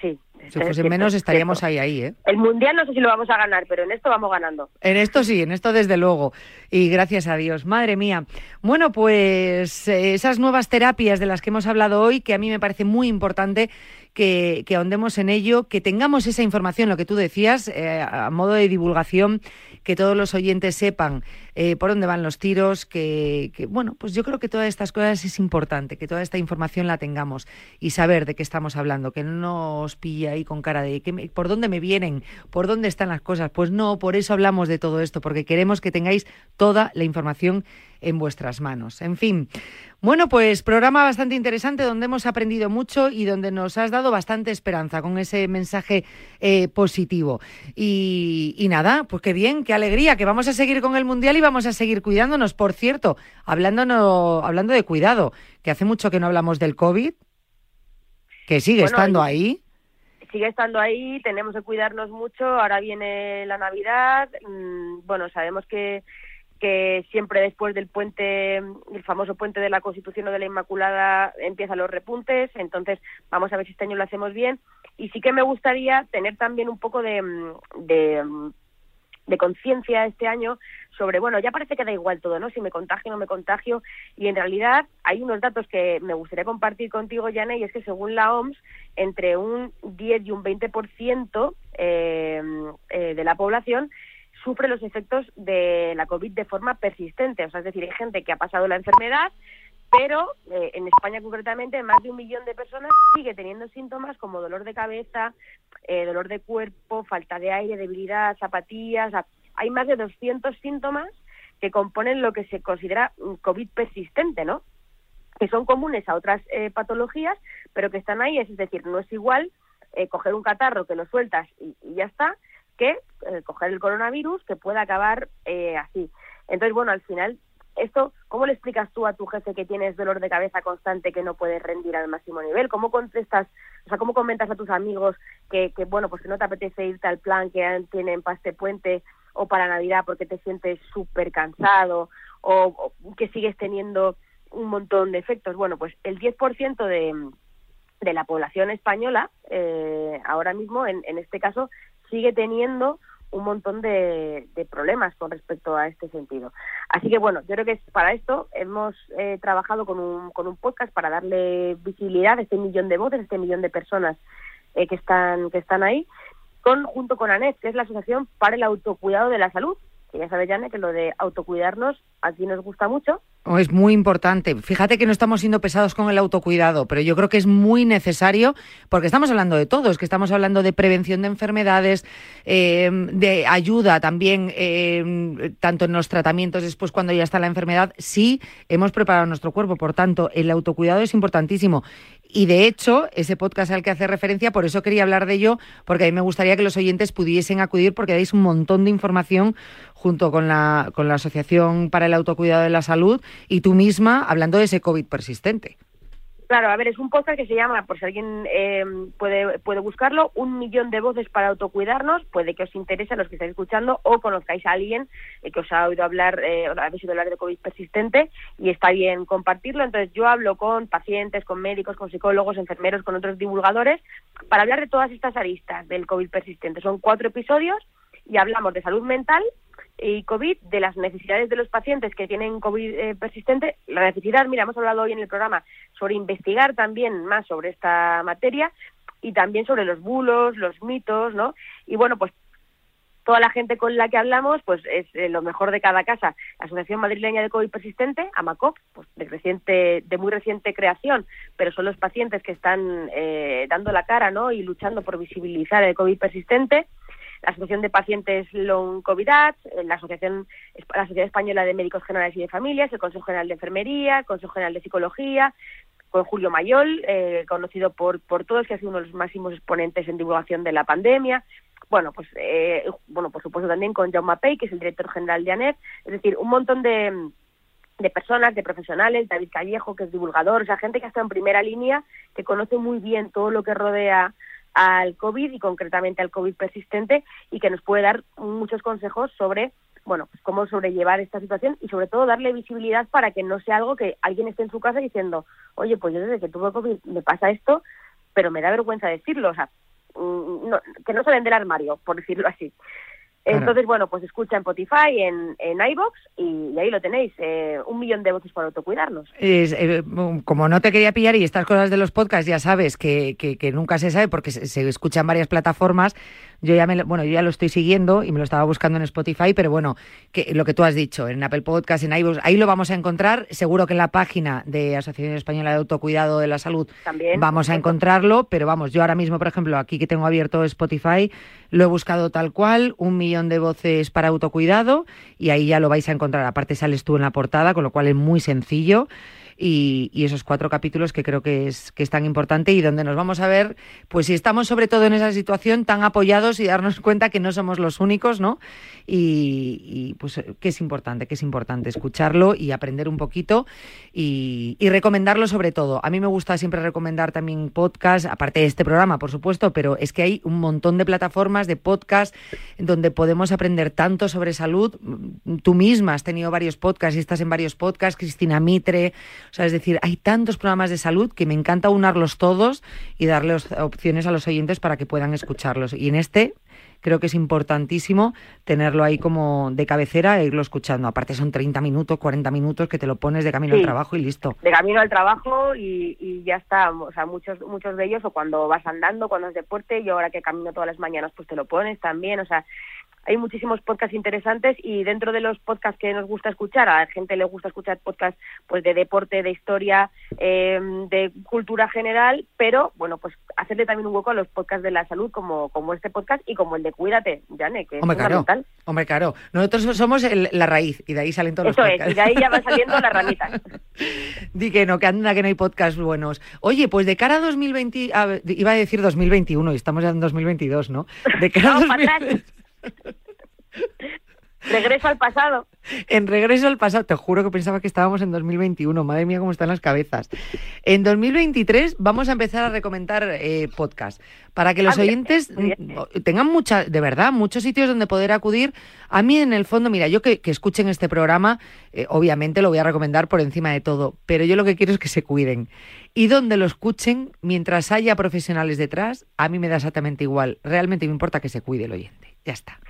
Sí. Si fuesen menos estaríamos ahí, ahí, ¿eh? El mundial no sé si lo vamos a ganar, pero en esto vamos ganando. En esto sí, en esto desde luego. Y gracias a Dios, madre mía. Bueno, pues eh, esas nuevas terapias de las que hemos hablado hoy, que a mí me parece muy importante que, ahondemos en ello, que tengamos esa información, lo que tú decías, eh, a modo de divulgación que todos los oyentes sepan eh, por dónde van los tiros, que, bueno, pues yo creo que todas estas cosas es importante, que toda esta información la tengamos y saber de qué estamos hablando, que no nos pilla ahí con cara de que por dónde me vienen, por dónde están las cosas. Pues no, por eso hablamos de todo esto, porque queremos que tengáis toda la información en vuestras manos. En fin, bueno, pues programa bastante interesante donde hemos aprendido mucho y donde nos has dado bastante esperanza con ese mensaje eh, positivo. Y, nada, pues qué bien, qué alegría, que vamos a seguir con el Mundial y vamos a seguir cuidándonos. Por cierto, hablando, hablando de cuidado, que hace mucho que no hablamos del COVID, que sigue estando ahí sigue estando ahí, tenemos que cuidarnos mucho, ahora viene la Navidad, mm, bueno, sabemos que que siempre después del puente, el famoso puente de la Constitución o de la Inmaculada, empiezan los repuntes. Entonces, vamos a ver si este año lo hacemos bien. Y sí que me gustaría tener también un poco de, de, de conciencia este año sobre, bueno, ya parece que da igual todo, ¿no? Si me contagio o no me contagio. Y en realidad hay unos datos que me gustaría compartir contigo, Jana, y es que según la OMS, entre un 10 y un 20% eh, eh, de la población sufre los efectos de la COVID de forma persistente. O sea, es decir, hay gente que ha pasado la enfermedad, pero eh, en España concretamente más de un millón de personas sigue teniendo síntomas como dolor de cabeza, eh, dolor de cuerpo, falta de aire, debilidad, zapatillas. hay más de 200 síntomas que componen lo que se considera COVID persistente, ¿no? que son comunes a otras eh, patologías, pero que están ahí, es decir, no es igual eh, coger un catarro que lo sueltas y, ya está, que eh, coger el coronavirus que pueda acabar así. Entonces, bueno, al final, esto, ¿cómo le explicas tú a tu jefe que tienes dolor de cabeza constante que no puedes rendir al máximo nivel? ¿Cómo contestas, o sea, cómo comentas a tus amigos que, que bueno, pues que no te apetece irte al plan que tienen para este puente o para Navidad porque te sientes súper cansado o, que sigues teniendo un montón de efectos. Bueno, pues el 10% de, de la población española eh, ahora mismo, en, en este caso, sigue teniendo un montón de, problemas con respecto a este sentido. Así que bueno, yo creo que para esto hemos eh, trabajado con un, con un podcast para darle visibilidad a este millón de voces, a este millón de personas eh, que están que están ahí, con junto con ANET, que es la Asociación para el Autocuidado de la Salud, ya sabes, Jane, que lo de autocuidarnos aquí nos gusta mucho es muy importante. Fíjate que no estamos siendo pesados con el autocuidado, pero yo creo que es muy necesario porque estamos hablando de todo, es que estamos hablando de prevención de enfermedades, eh, de ayuda también, eh, tanto en los tratamientos después cuando ya está la enfermedad. Sí, hemos preparado nuestro cuerpo, por tanto, el autocuidado es importantísimo. Y de hecho, ese podcast al que hace referencia, por eso quería hablar de ello, porque a mí me gustaría que los oyentes pudiesen acudir porque dais un montón de información junto con la, con la Asociación para el Autocuidado de la Salud y tú misma hablando de ese COVID persistente. Claro, a ver, es un podcast que se llama, por si alguien eh, puede, puede buscarlo, Un millón de voces para autocuidarnos. Puede que os interese a los que estáis escuchando o conozcáis a alguien eh, que os ha oído hablar, eh, habéis oído hablar de COVID persistente y está bien compartirlo. Entonces yo hablo con pacientes, con médicos, con psicólogos, enfermeros, con otros divulgadores para hablar de todas estas aristas del COVID persistente. Son cuatro episodios y hablamos de salud mental, y COVID, de las necesidades de los pacientes que tienen COVID eh, persistente, la necesidad, mira, hemos hablado hoy en el programa sobre investigar también más sobre esta materia y también sobre los bulos, los mitos, ¿no? Y bueno, pues toda la gente con la que hablamos, pues es eh, lo mejor de cada casa. La Asociación Madrileña de COVID Persistente, AMACOP, pues de, reciente, de muy reciente creación, pero son los pacientes que están eh, dando la cara, ¿no? Y luchando por visibilizar el COVID persistente la Asociación de Pacientes Long COVID, eh, la Asociación la Sociedad Española de Médicos Generales y de Familias, el Consejo General de Enfermería, el Consejo General de Psicología, con Julio Mayol, eh, conocido por, por todos, que ha sido uno de los máximos exponentes en divulgación de la pandemia. Bueno, pues eh, bueno, por supuesto también con Jaume Pei, que es el director general de ANET, es decir, un montón de, de personas, de profesionales, David Callejo, que es divulgador, o sea, gente que está en primera línea, que conoce muy bien todo lo que rodea al COVID y concretamente al COVID persistente y que nos puede dar muchos consejos sobre bueno, pues cómo sobrellevar esta situación y sobre todo darle visibilidad para que no sea algo que alguien esté en su casa diciendo, oye, pues yo desde que tuve COVID me pasa esto, pero me da vergüenza decirlo, o sea, mm, que no salen del armario, por decirlo así. Entonces, bueno, pues escucha en Spotify, en, en iVoox y, ahí lo tenéis, eh, un millón de voces para autocuidarnos. Eh, como no te quería pillar y estas cosas de los podcasts ya sabes que, que, nunca se sabe porque se, se escuchan varias plataformas, yo ya me, bueno, yo ya lo estoy siguiendo y me lo estaba buscando en Spotify, pero bueno, que lo que tú has dicho, en Apple Podcast, en iVoox, ahí lo vamos a encontrar. Seguro que en la página de Asociación Española de Autocuidado de la Salud También, vamos a encontrarlo, pero vamos, yo ahora mismo, por ejemplo, aquí que tengo abierto Spotify, lo he buscado tal cual, un millón de voces para autocuidado, y ahí ya lo vais a encontrar. Aparte sales tú en la portada, con lo cual es muy sencillo y, esos cuatro capítulos que creo que es, que es tan importante y donde nos vamos a ver, pues si estamos sobre todo en esa situación tan apoyados y darnos cuenta que no somos los únicos, ¿no? Y, pues que es importante, que es importante escucharlo y aprender un poquito y, recomendarlo sobre todo. A mí me gusta siempre recomendar también podcast, aparte de este programa, por supuesto, pero es que hay un montón de plataformas de podcast donde podemos aprender tanto sobre salud. Tú misma has tenido varios podcasts y estás en varios podcasts, Cristina Mitre, sea, es decir, hay tantos programas de salud que me encanta unarlos todos y darles opciones a los oyentes para que puedan escucharlos. Y en este creo que es importantísimo tenerlo ahí como de cabecera e irlo escuchando. Aparte son 30 minutos, 40 minutos que te lo pones de camino al trabajo y listo. De camino al trabajo y, y, ya está. O sea, muchos, muchos de ellos o cuando vas andando, cuando es deporte, yo ahora que camino todas las mañanas pues te lo pones también. O sea, hay muchísimos podcasts interesantes y dentro de los podcasts que nos gusta escuchar, a la gente le gusta escuchar podcasts pues de deporte, de historia, eh, de cultura general, pero bueno, pues hacerle también un hueco a los podcasts de la salud como, como este podcast y como el de Cuídate, Jane, que es Hombre, claro. fundamental. Hombre, claro. Nosotros somos el- la raíz y de ahí salen todos Eso los es, podcasts. y de ahí ya van saliendo las ramitas. Di que no, que anda que no hay podcast buenos. Oye, pues de cara a 2020, a iba a decir 2021 y estamos ya en 2022, ¿no? De cara a Vamos para 2000 atrás. Regreso al pasado. en regreso al pasado, te juro que pensaba que estábamos en 2021, madre mía cómo están las cabezas. En 2023 vamos a empezar a recomendar eh, podcast para que los Ah, oyentes bien. mm, tengan mucha, de verdad, muchos sitios donde poder acudir. A mí en el fondo, mira, yo que, que escuchen este programa, eh, obviamente lo voy a recomendar por encima de todo, pero yo lo que quiero es que se cuiden. Y donde lo escuchen, mientras haya profesionales detrás, a mí me da exactamente igual. Realmente me importa que se cuide el oyente. Ya está.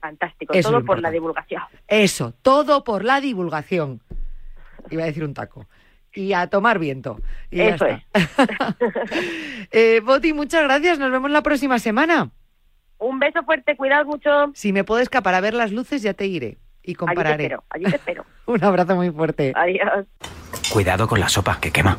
Fantástico, Eso todo por la divulgación. Eso, todo por la divulgación. Iba a decir un taco. Y a tomar viento. Y ya Eso está. Eh, Boti, muchas gracias. Nos vemos la próxima semana. Un beso fuerte, cuidado mucho. Si me puedes escapar a ver las luces, ya te iré. Y Allí te compararé. espero, allí te espero. Un abrazo muy fuerte. Adiós. Cuidado con la sopa, que quema.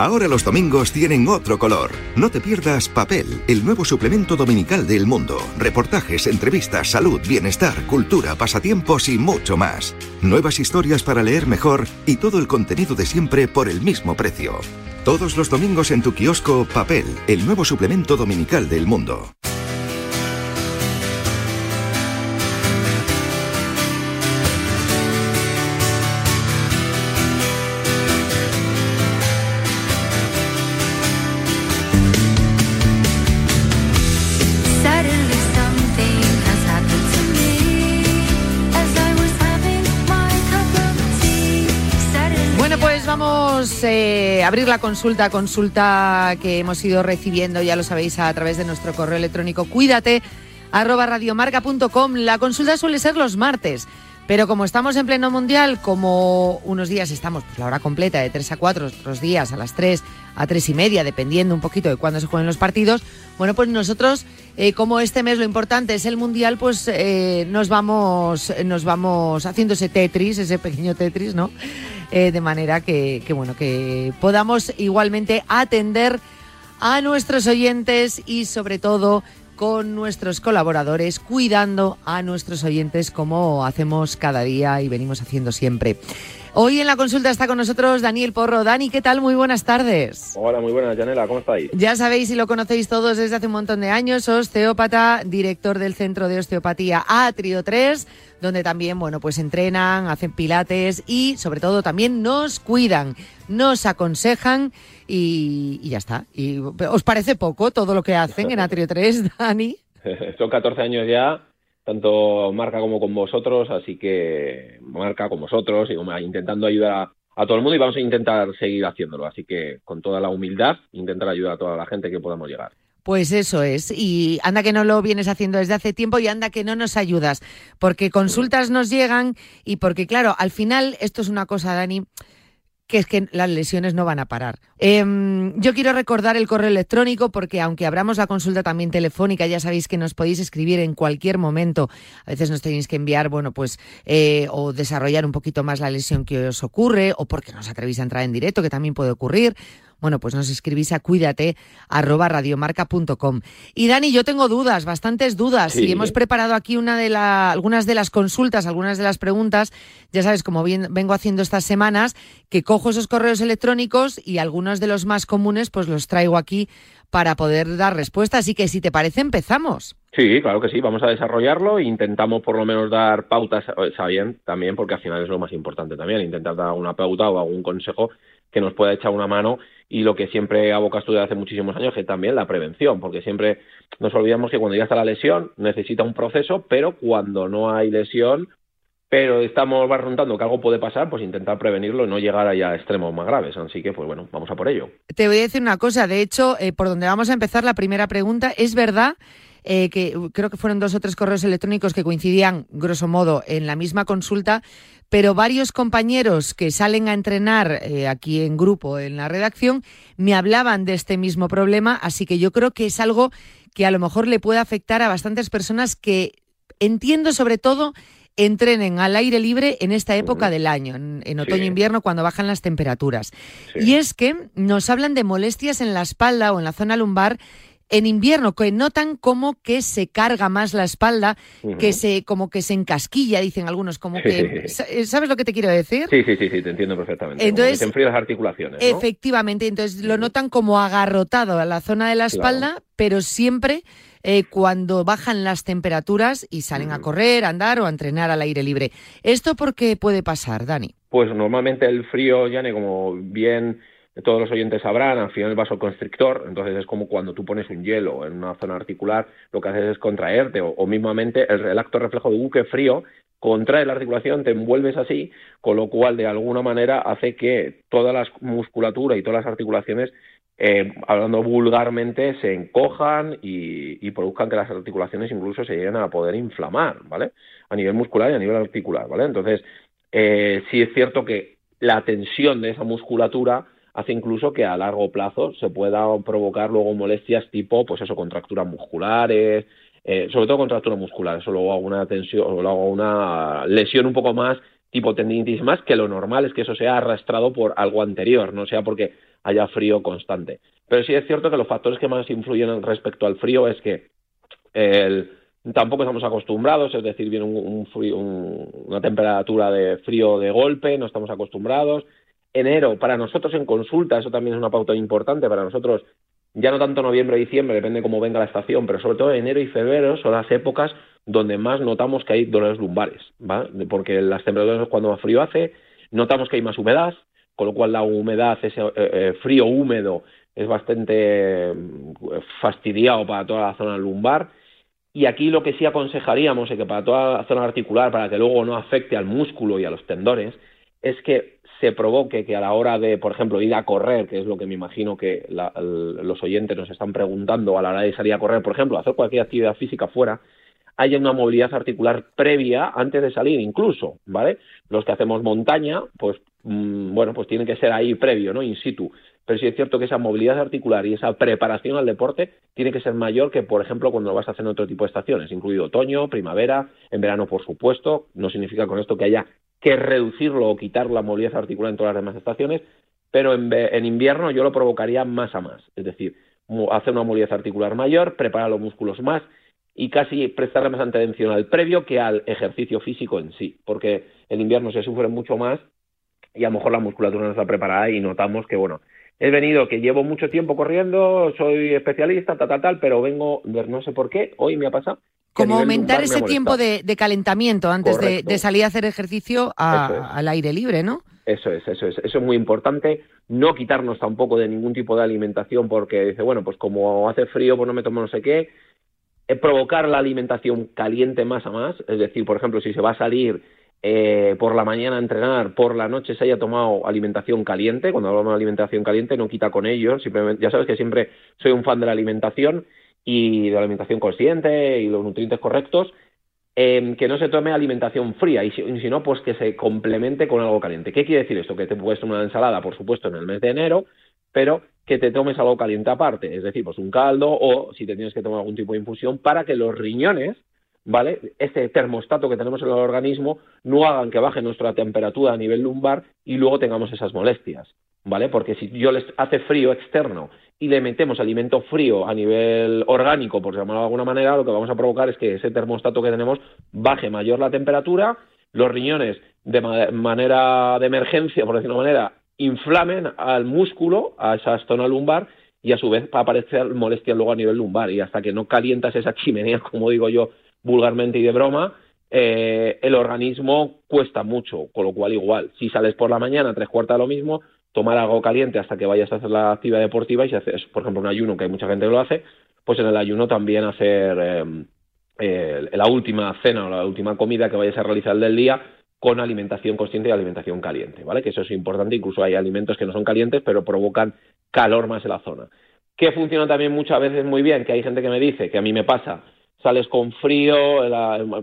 Ahora los domingos tienen otro color. No te pierdas Papel, el nuevo suplemento dominical del mundo. Reportajes, entrevistas, salud, bienestar, cultura, pasatiempos y mucho más. Nuevas historias para leer mejor y todo el contenido de siempre por el mismo precio. Todos los domingos en tu kiosco Papel, el nuevo suplemento dominical del mundo. Eh, abrir la consulta, consulta que hemos ido recibiendo, ya lo sabéis, a través de nuestro correo electrónico cuídate arroba radiomarca.com. La consulta suele ser los martes, pero como estamos en pleno mundial, como unos días estamos pues, la hora completa de 3 a 4, otros días a las 3 a 3 y media, dependiendo un poquito de cuándo se jueguen los partidos, bueno, pues nosotros, eh, como este mes lo importante es el mundial, pues eh, nos vamos nos vamos haciendo ese Tetris, ese pequeño Tetris, ¿no? Eh, de manera que, que, bueno, que podamos igualmente atender a nuestros oyentes y sobre todo con nuestros colaboradores, cuidando a nuestros oyentes como hacemos cada día y venimos haciendo siempre. Hoy en la consulta está con nosotros Daniel Porro. Dani, ¿qué tal? Muy buenas tardes. Hola, muy buenas, Janela, ¿cómo estáis? Ya sabéis y lo conocéis todos desde hace un montón de años, osteópata, director del Centro de Osteopatía Atrio 3, donde también, bueno, pues entrenan, hacen pilates y sobre todo también nos cuidan, nos aconsejan y, y ya está. Y, ¿Os parece poco todo lo que hacen en Atrio 3, Dani? Son 14 años ya, tanto Marca como con vosotros, así que Marca con vosotros y intentando ayudar a, a todo el mundo y vamos a intentar seguir haciéndolo. Así que con toda la humildad, intentar ayudar a toda la gente que podamos llegar. Pues eso es. Y anda que no lo vienes haciendo desde hace tiempo y anda que no nos ayudas. Porque consultas nos llegan y porque, claro, al final esto es una cosa, Dani, que es que las lesiones no van a parar. Em, yo quiero recordar el correo electrónico porque aunque abramos la consulta también telefónica, ya sabéis que nos podéis escribir en cualquier momento. A veces nos tenéis que enviar, bueno, pues, eh, o desarrollar un poquito más la lesión que os ocurre, o porque no os atrevéis a entrar en directo, que también puede ocurrir. Bueno, pues nos escribís a cuídate arroba radiomarca.com. Y Dani, yo tengo dudas, bastantes dudas, Sí. y hemos preparado aquí una de la, algunas de las consultas, algunas de las preguntas. Ya sabes, como bien vengo haciendo estas semanas, que cojo esos correos electrónicos y algunos de los más comunes, pues los traigo aquí para poder dar respuesta. Así que si te parece, empezamos. Sí, claro que sí, vamos a desarrollarlo e intentamos por lo menos dar pautas, bien, también, porque al final es lo más importante también, intentar dar alguna pauta o algún consejo que nos pueda echar una mano y lo que siempre abocas tú desde hace muchísimos años, que también la prevención, porque siempre nos olvidamos que cuando ya está la lesión necesita un proceso, pero cuando no hay lesión, pero estamos barruntando que algo puede pasar, pues intentar prevenirlo y no llegar allá a extremos más graves. Así que, pues bueno, vamos a por ello. Te voy a decir una cosa, de hecho, eh, por donde vamos a empezar la primera pregunta, es verdad eh, que creo que fueron dos o tres correos electrónicos que coincidían, grosso modo, en la misma consulta, pero varios compañeros que salen a entrenar eh, aquí en grupo, en la redacción, me hablaban de este mismo problema, así que yo creo que es algo que a lo mejor le puede afectar a bastantes personas que entiendo sobre todo entrenen al aire libre en esta época del año, en, en otoño-invierno, cuando bajan las temperaturas. Y es que nos hablan de molestias en la espalda o en la zona lumbar en invierno, que notan como que se carga más la espalda, que se como que se encasquilla, dicen algunos, como que... ¿Sabes lo que te quiero decir? Sí, sí, sí, sí, te entiendo perfectamente. Entonces, se enfrían las articulaciones, ¿no? Efectivamente, entonces lo notan como agarrotado a la zona de la espalda, pero siempre eh, cuando bajan las temperaturas y salen a correr, a andar o a entrenar al aire libre. ¿Esto por qué puede pasar, Dani? Pues normalmente el frío, Yane, como bien todos los oyentes sabrán, al final el vasoconstrictor, entonces es como cuando tú pones un hielo en una zona articular, lo que haces es contraerte, o, mismamente el, el acto reflejo de buque frío contrae la articulación, te envuelves así, con lo cual de alguna manera hace que toda la musculatura y todas las articulaciones, eh, hablando vulgarmente, se encojan y, y produzcan que las articulaciones incluso se lleguen a poder inflamar, ¿vale? A nivel muscular y a nivel articular, ¿vale? Entonces, eh, sí es cierto que la tensión de esa musculatura hace incluso que a largo plazo se pueda provocar luego molestias tipo, pues eso, contracturas musculares, eh, sobre todo contracturas musculares, o luego alguna tensión, o luego una lesión un poco más tipo tendinitis más, que lo normal es que eso sea arrastrado por algo anterior, no sea porque haya frío constante. Pero sí es cierto que los factores que más influyen respecto al frío es que el, tampoco estamos acostumbrados, es decir, viene un, un una temperatura de frío de golpe, no estamos acostumbrados. Enero, para nosotros en consulta, eso también es una pauta importante, para nosotros ya no tanto noviembre o diciembre, depende cómo venga la estación, pero sobre todo enero y febrero son las épocas donde más notamos que hay dolores lumbares, ¿vale? Porque las temperaturas cuando más frío hace, notamos que hay más humedad, con lo cual la humedad, ese eh, eh, frío húmedo, es bastante mm, fastidiado para toda la zona lumbar. Y aquí lo que sí aconsejaríamos, y que para toda la zona articular, para que luego no afecte al músculo y a los tendones, es que se provoque que a la hora de, por ejemplo, ir a correr, que es lo que me imagino que los oyentes nos están preguntando a la hora de salir a correr, por ejemplo, hacer cualquier actividad física fuera, haya una movilidad articular previa antes de salir incluso, ¿vale? Los que hacemos montaña, pues mmm, bueno, pues tiene que ser ahí previo, ¿no? In situ. Pero sí es cierto que esa movilidad articular y esa preparación al deporte tiene que ser mayor que, por ejemplo, cuando lo vas a hacer en otro tipo de estaciones, incluido otoño, primavera, en verano, por supuesto. No significa con esto que haya que reducirlo o quitar la movilidad articular en todas las demás estaciones, pero en, en invierno yo lo provocaría más a más. Es decir, hacer una movilidad articular mayor, preparar los músculos más y casi prestarle más atención al previo que al ejercicio físico en sí, porque en invierno se sufre mucho más y a lo mejor la musculatura no está preparada y notamos que, bueno, he venido, que llevo mucho tiempo corriendo, soy especialista, tal, tal, tal, pero vengo, no sé por qué, hoy me ha pasado. Como aumentar ese tiempo de, de, calentamiento antes de, de, salir a hacer ejercicio a, es. al aire libre, ¿no? Eso es, eso es, eso es muy importante. No quitarnos tampoco de ningún tipo de alimentación porque dice, bueno, pues como hace frío, pues no me tomo no sé qué. Eh, provocar la alimentación caliente más a más, es decir, por ejemplo, si se va a salir eh, por la mañana a entrenar, por la noche se haya tomado alimentación caliente, cuando hablamos de alimentación caliente no quita con ello, simplemente, ya sabes que siempre soy un fan de la alimentación y de la alimentación consciente y los nutrientes correctos, eh, que no se tome alimentación fría y si, no, pues que se complemente con algo caliente. ¿Qué quiere decir esto? Que te puedes tomar una ensalada, por supuesto, en el mes de enero, pero que te tomes algo caliente aparte, es decir, pues un caldo o si te tienes que tomar algún tipo de infusión para que los riñones ¿vale? Este termostato que tenemos en el organismo no hagan que baje nuestra temperatura a nivel lumbar y luego tengamos esas molestias, ¿vale? Porque si yo les hace frío externo y le metemos alimento frío a nivel orgánico, por llamarlo de alguna manera, lo que vamos a provocar es que ese termostato que tenemos baje mayor la temperatura, los riñones de ma manera de emergencia, por decirlo de una manera, inflamen al músculo, a esa zona lumbar, y a su vez aparecer molestia luego a nivel lumbar. Y hasta que no calientas esa chimenea, como digo yo, vulgarmente y de broma, eh, el organismo cuesta mucho, con lo cual igual, si sales por la mañana, tres cuartas de lo mismo, tomar algo caliente hasta que vayas a hacer la actividad deportiva y si haces, por ejemplo, un ayuno, que hay mucha gente que lo hace, pues en el ayuno también hacer eh, la última cena o la última comida que vayas a realizar del día con alimentación consciente y alimentación caliente, ¿vale? Que eso es importante, incluso hay alimentos que no son calientes, pero provocan calor más en la zona. que funciona también muchas veces muy bien, que hay gente que me dice, que a mí me pasa, sales con frío,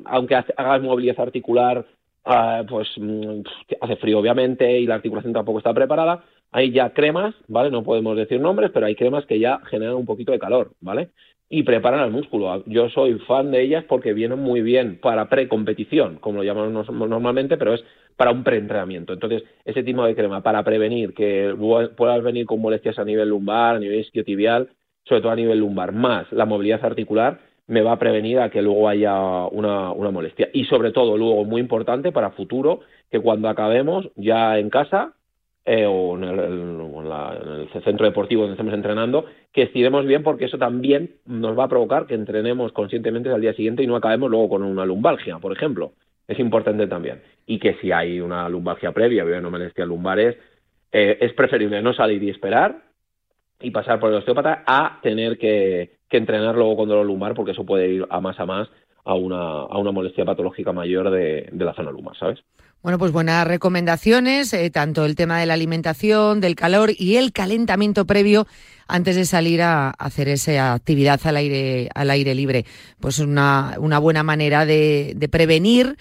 aunque hagas movilidad articular, ah, pues mm, hace frío obviamente y la articulación tampoco está preparada, hay ya cremas, ¿vale? No podemos decir nombres, pero hay cremas que ya generan un poquito de calor, ¿vale? Y preparan al músculo. Yo soy fan de ellas porque vienen muy bien para precompetición, como lo llamamos normalmente, pero es para un preentrenamiento. Entonces, ese tipo de crema para prevenir que puedas venir con molestias a nivel lumbar, a nivel isquiotibial, sobre todo a nivel lumbar, más la movilidad articular, me va a prevenir a que luego haya una, una molestia. Y sobre todo, luego, muy importante para futuro, que cuando acabemos ya en casa eh, o en el, centro deportivo donde estemos entrenando, que estiremos bien porque eso también nos va a provocar que entrenemos conscientemente al día siguiente y no acabemos luego con una lumbalgia, por ejemplo. Es importante también. Y que si hay una lumbalgia previa, bien o molestias lumbares, eh, es preferible no salir y esperar y pasar por el osteópata a tener que, que entrenar luego con dolor lumbar porque eso puede ir a más a más a una, a una molestia patológica mayor de, de la zona lumbar, ¿sabes? Bueno, pues buenas recomendaciones, eh, tanto el tema de la alimentación, del calor y el calentamiento previo antes de salir a hacer esa actividad al aire, al aire libre. Pues una, una buena manera de, de prevenir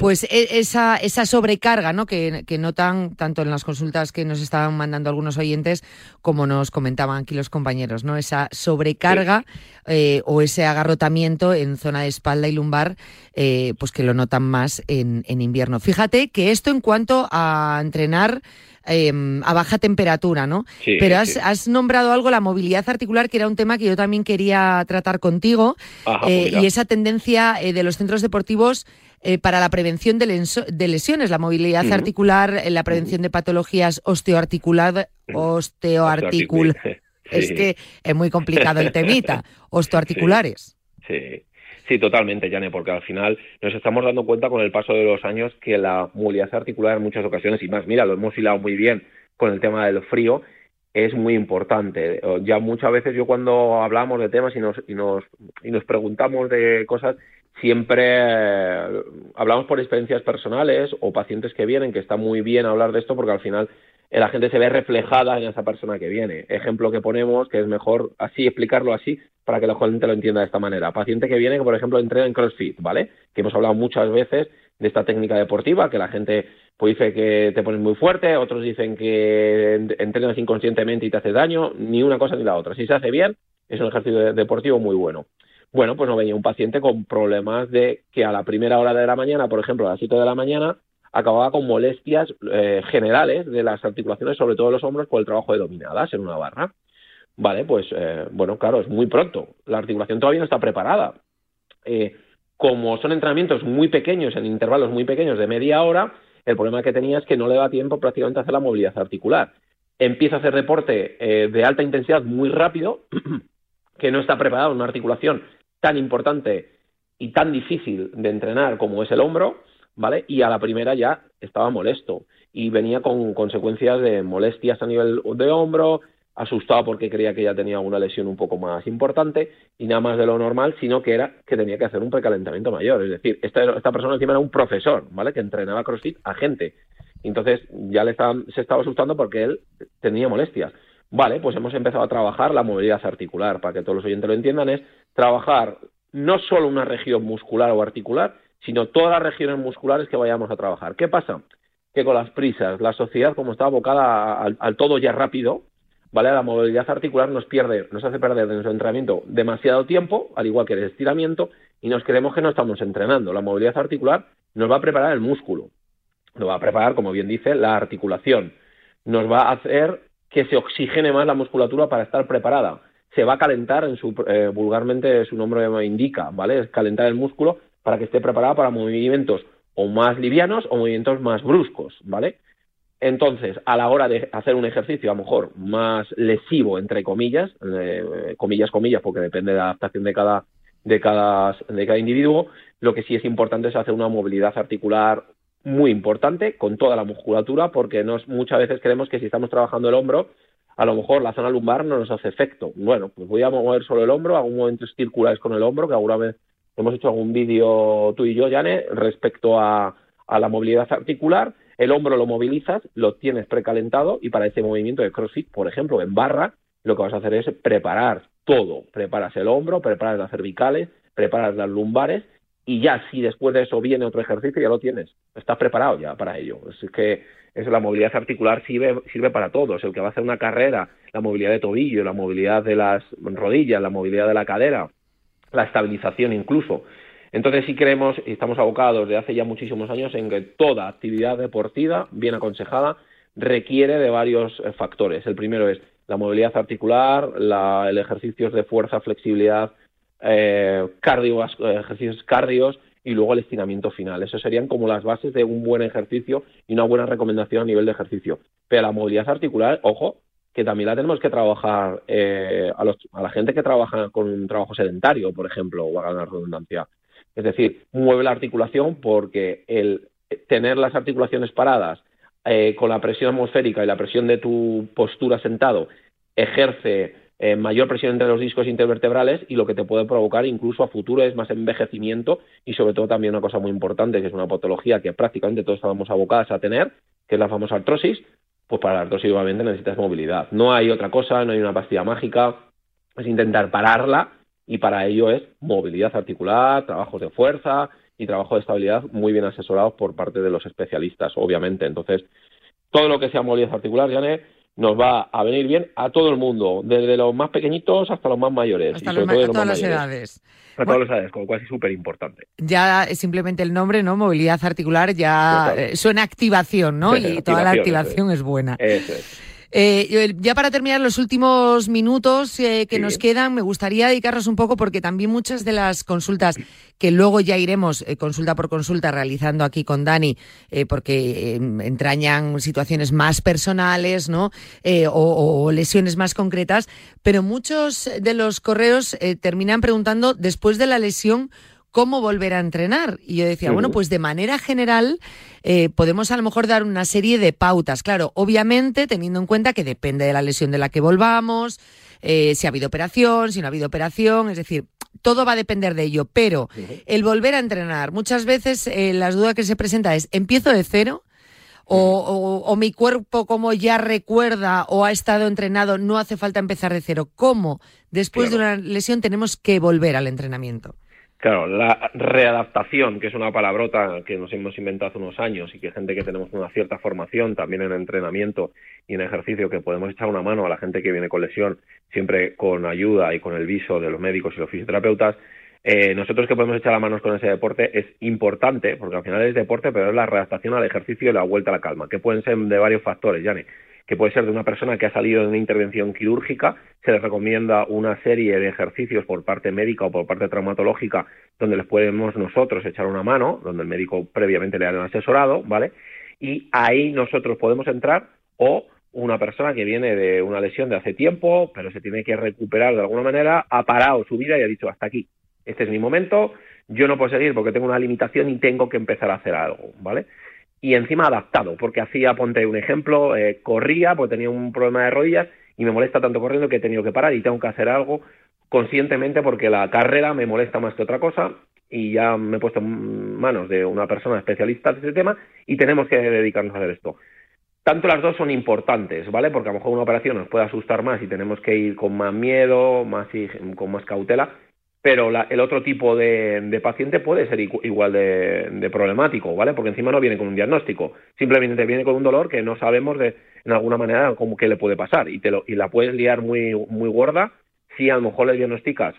pues e- esa, esa sobrecarga ¿no? Que, que notan tanto en las consultas que nos estaban mandando algunos oyentes como nos comentaban aquí los compañeros, ¿no? Esa sobrecarga eh, o ese agarrotamiento en zona de espalda y lumbar, eh, pues que lo notan más en, en invierno. Fíjate que esto en cuanto a entrenar eh, a baja temperatura, ¿no? Sí, Pero has, sí. has nombrado algo, la movilidad articular, que era un tema que yo también quería tratar contigo, Ajá, eh, pues mira. y esa tendencia eh, de los centros deportivos eh, para la prevención de, lesiones, la movilidad articular, eh, la prevención de patologías osteoarticular, osteoarticul. Es que es muy complicado el temita, osteoarticulares. Sí, sí, totalmente, Yane, porque al final nos estamos dando cuenta con el paso de los años que la movilidad articular en muchas ocasiones, y más, mira, lo hemos hilado muy bien con el tema del frío, es muy importante. Ya muchas veces yo cuando hablamos de temas y nos, y nos, y nos preguntamos de cosas, siempre eh, hablamos por experiencias personales o pacientes que vienen, que está muy bien hablar de esto porque al final la gente se ve reflejada en esa persona que viene. Ejemplo que ponemos, que es mejor así explicarlo así para que la gente lo entienda de esta manera. Paciente que viene, que por ejemplo entrena en CrossFit, ¿vale? Que hemos hablado muchas veces de esta técnica deportiva, que la gente pues dice que te pones muy fuerte, otros dicen que en- entrenas inconscientemente y te hace daño, ni una cosa ni la otra. Si se hace bien, es un ejercicio de- deportivo muy bueno. Bueno, pues nos venía un paciente con problemas de que a la primera hora de la mañana, por ejemplo, a las 7 de la mañana, acababa con molestias eh, generales de las articulaciones, sobre todo los hombros, por el trabajo de dominadas en una barra. Vale, pues eh, bueno, claro, es muy pronto. La articulación todavía no está preparada. Eh, como son entrenamientos muy pequeños, en intervalos muy pequeños de media hora, el problema que tenía es que no le da tiempo prácticamente a hacer la movilidad articular. Empieza a hacer deporte eh, de alta intensidad muy rápido, que no está preparado en una articulación tan importante y tan difícil de entrenar como es el hombro, ¿vale? Y a la primera ya estaba molesto y venía con consecuencias de molestias a nivel de hombro, asustado porque creía que ya tenía alguna lesión un poco más importante y nada más de lo normal, sino que era que tenía que hacer un precalentamiento mayor. Es decir, esta, esta persona encima era un profesor, ¿vale? Que entrenaba CrossFit a gente. Entonces ya le estaban- se estaba asustando porque él tenía molestias. Vale, pues hemos empezado a trabajar la movilidad articular, para que todos los oyentes lo entiendan, es trabajar no solo una región muscular o articular, sino todas las regiones musculares que vayamos a trabajar. ¿Qué pasa? Que con las prisas, la sociedad como está abocada al, todo ya rápido, ¿vale? La movilidad articular nos pierde, nos hace perder en nuestro entrenamiento demasiado tiempo, al igual que el estiramiento, y nos creemos que no estamos entrenando. La movilidad articular nos va a preparar el músculo, nos va a preparar, como bien dice, la articulación, nos va a hacer que se oxigene más la musculatura para estar preparada. Se va a calentar, en su, eh, vulgarmente su nombre indica, ¿vale? Es calentar el músculo para que esté preparada para movimientos o más livianos o movimientos más bruscos, ¿vale? Entonces, a la hora de hacer un ejercicio a lo mejor más lesivo, entre comillas, eh, comillas, comillas, porque depende de la adaptación de cada, de, cada, de cada individuo, lo que sí es importante es hacer una movilidad articular muy importante con toda la musculatura, porque nos, muchas veces creemos que si estamos trabajando el hombro, a lo mejor la zona lumbar no nos hace efecto. Bueno, pues voy a mover solo el hombro, hago movimientos circulares con el hombro, que alguna vez hemos hecho algún vídeo tú y yo, Yane, respecto a, a la movilidad articular. El hombro lo movilizas, lo tienes precalentado y para ese movimiento de CrossFit, por ejemplo, en barra, lo que vas a hacer es preparar todo. Preparas el hombro, preparas las cervicales, preparas las lumbares y ya si después de eso viene otro ejercicio ya lo tienes. Estás preparado ya para ello. Es que es la movilidad articular sirve, sirve para todos. El que va a hacer una carrera, la movilidad de tobillo, la movilidad de las rodillas, la movilidad de la cadera, la estabilización incluso. Entonces sí creemos y estamos abocados desde hace ya muchísimos años en que toda actividad deportiva bien aconsejada requiere de varios eh, factores. El primero es la movilidad articular, la, el ejercicios de fuerza, flexibilidad, eh, cardio, ejercicios cardios y luego el estiramiento final. Eso serían como las bases de un buen ejercicio y una buena recomendación a nivel de ejercicio. Pero la movilidad articular, ojo, que también la tenemos que trabajar eh, a, la gente que trabaja con un trabajo sedentario, por ejemplo, o a la redundancia. Es decir, mueve la articulación porque el tener las articulaciones paradas eh, con la presión atmosférica y la presión de tu postura sentado ejerce eh, mayor presión entre los discos intervertebrales y lo que te puede provocar incluso a futuro es más envejecimiento y sobre todo también una cosa muy importante que es una patología que prácticamente todos estamos abocados a tener, que es la famosa artrosis, pues para la artrosis obviamente necesitas movilidad. No hay otra cosa, no hay una pastilla mágica, es intentar pararla y para ello es movilidad articular, trabajos de fuerza y trabajo de estabilidad muy bien asesorados por parte de los especialistas, obviamente. Entonces, todo lo que sea movilidad articular, Janet, nos va a venir bien a todo el mundo, desde los más pequeñitos hasta los más mayores. Hasta y los sobre ma- todo a los todas más las mayores. edades. A todas las edades, con lo cual es súper importante. Ya es simplemente el nombre, ¿no? Movilidad articular ya eh, suena a activación, ¿no? Y toda la Activación, es buena. Eso es. Eh, ya para terminar los últimos minutos eh, que Sí. nos quedan, me gustaría dedicarnos un poco porque también muchas de las consultas que luego ya iremos eh, consulta por consulta realizando aquí con Dani, eh, porque eh, entrañan situaciones más personales, ¿no? Eh, o, o lesiones más concretas, pero muchos de los correos terminan preguntando después de la lesión cómo volver a entrenar. Y yo decía, bueno, pues de manera general eh, podemos a lo mejor dar una serie de pautas. Claro, obviamente teniendo en cuenta que depende de la lesión de la que volvamos, eh, si ha habido operación, si no ha habido operación, es decir, todo va a depender de ello. Pero el volver a entrenar, muchas veces eh, las dudas que se presenta es, ¿empiezo de cero? O, o- o mi cuerpo como ya recuerda o ha estado entrenado, no hace falta empezar de cero. ¿Cómo después de una lesión tenemos que volver al entrenamiento? Claro, la readaptación, que es una palabrota que nos hemos inventado hace unos años y que gente que tenemos una cierta formación también en entrenamiento y en ejercicio, que podemos echar una mano a la gente que viene con lesión, siempre con ayuda y con el viso de los médicos y los fisioterapeutas. Eh, nosotros que podemos echar las manos con ese deporte es importante, porque al final es deporte, pero es la readaptación al ejercicio y la vuelta a la calma, que pueden ser de varios factores, Yane que puede ser de una persona que ha salido de una intervención quirúrgica, se les recomienda una serie de ejercicios por parte médica o por parte traumatológica donde les podemos nosotros echar una mano, donde el médico previamente le ha asesorado, ¿vale? Y ahí nosotros podemos entrar o una persona que viene de una lesión de hace tiempo, pero se tiene que recuperar de alguna manera, ha parado su vida y ha dicho hasta aquí, este es mi momento, yo no puedo seguir porque tengo una limitación y tengo que empezar a hacer algo, ¿vale? Y encima adaptado, porque hacía, ponte un ejemplo, eh, corría porque tenía un problema de rodillas y me molesta tanto corriendo que he tenido que parar y tengo que hacer algo conscientemente porque la carrera me molesta más que otra cosa y ya me he puesto en manos de una persona especialista de ese tema y tenemos que dedicarnos a hacer esto. Tanto las dos son importantes, ¿vale? Porque a lo mejor una operación nos puede asustar más y tenemos que ir con más miedo, más con más cautela, pero la- el otro tipo de, paciente puede ser igu- igual de, de problemático, ¿vale? Porque encima no viene con un diagnóstico, simplemente viene con un dolor que no sabemos de, en alguna manera cómo que le puede pasar y, te lo, y la puedes liar muy, muy gorda si a lo mejor le diagnosticas,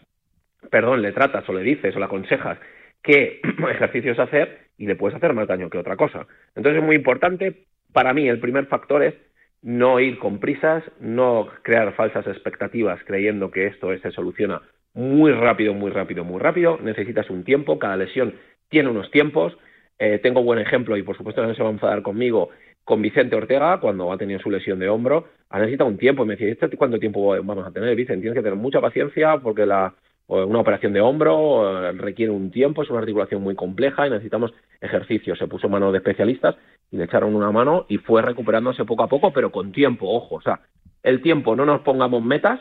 perdón, le tratas o le dices o le aconsejas qué ejercicios hacer y le puedes hacer más daño que otra cosa. Entonces es muy importante, para mí el primer factor es no ir con prisas, no crear falsas expectativas creyendo que esto se soluciona muy rápido, muy rápido, muy rápido. Necesitas un tiempo, cada lesión tiene unos tiempos. Eh, tengo buen ejemplo y por supuesto no se va a enfadar conmigo con Vicente Ortega cuando ha tenido su lesión de hombro. Ha necesitado un tiempo y me decía, ¿este cuánto tiempo vamos a tener, Vicente? Tienes que tener mucha paciencia porque la, una operación de hombro eh, requiere un tiempo, es una articulación muy compleja y necesitamos ejercicios. Se puso en manos de especialistas y le echaron una mano y fue recuperándose poco a poco, pero con tiempo, ojo. O sea, el tiempo, no nos pongamos metas,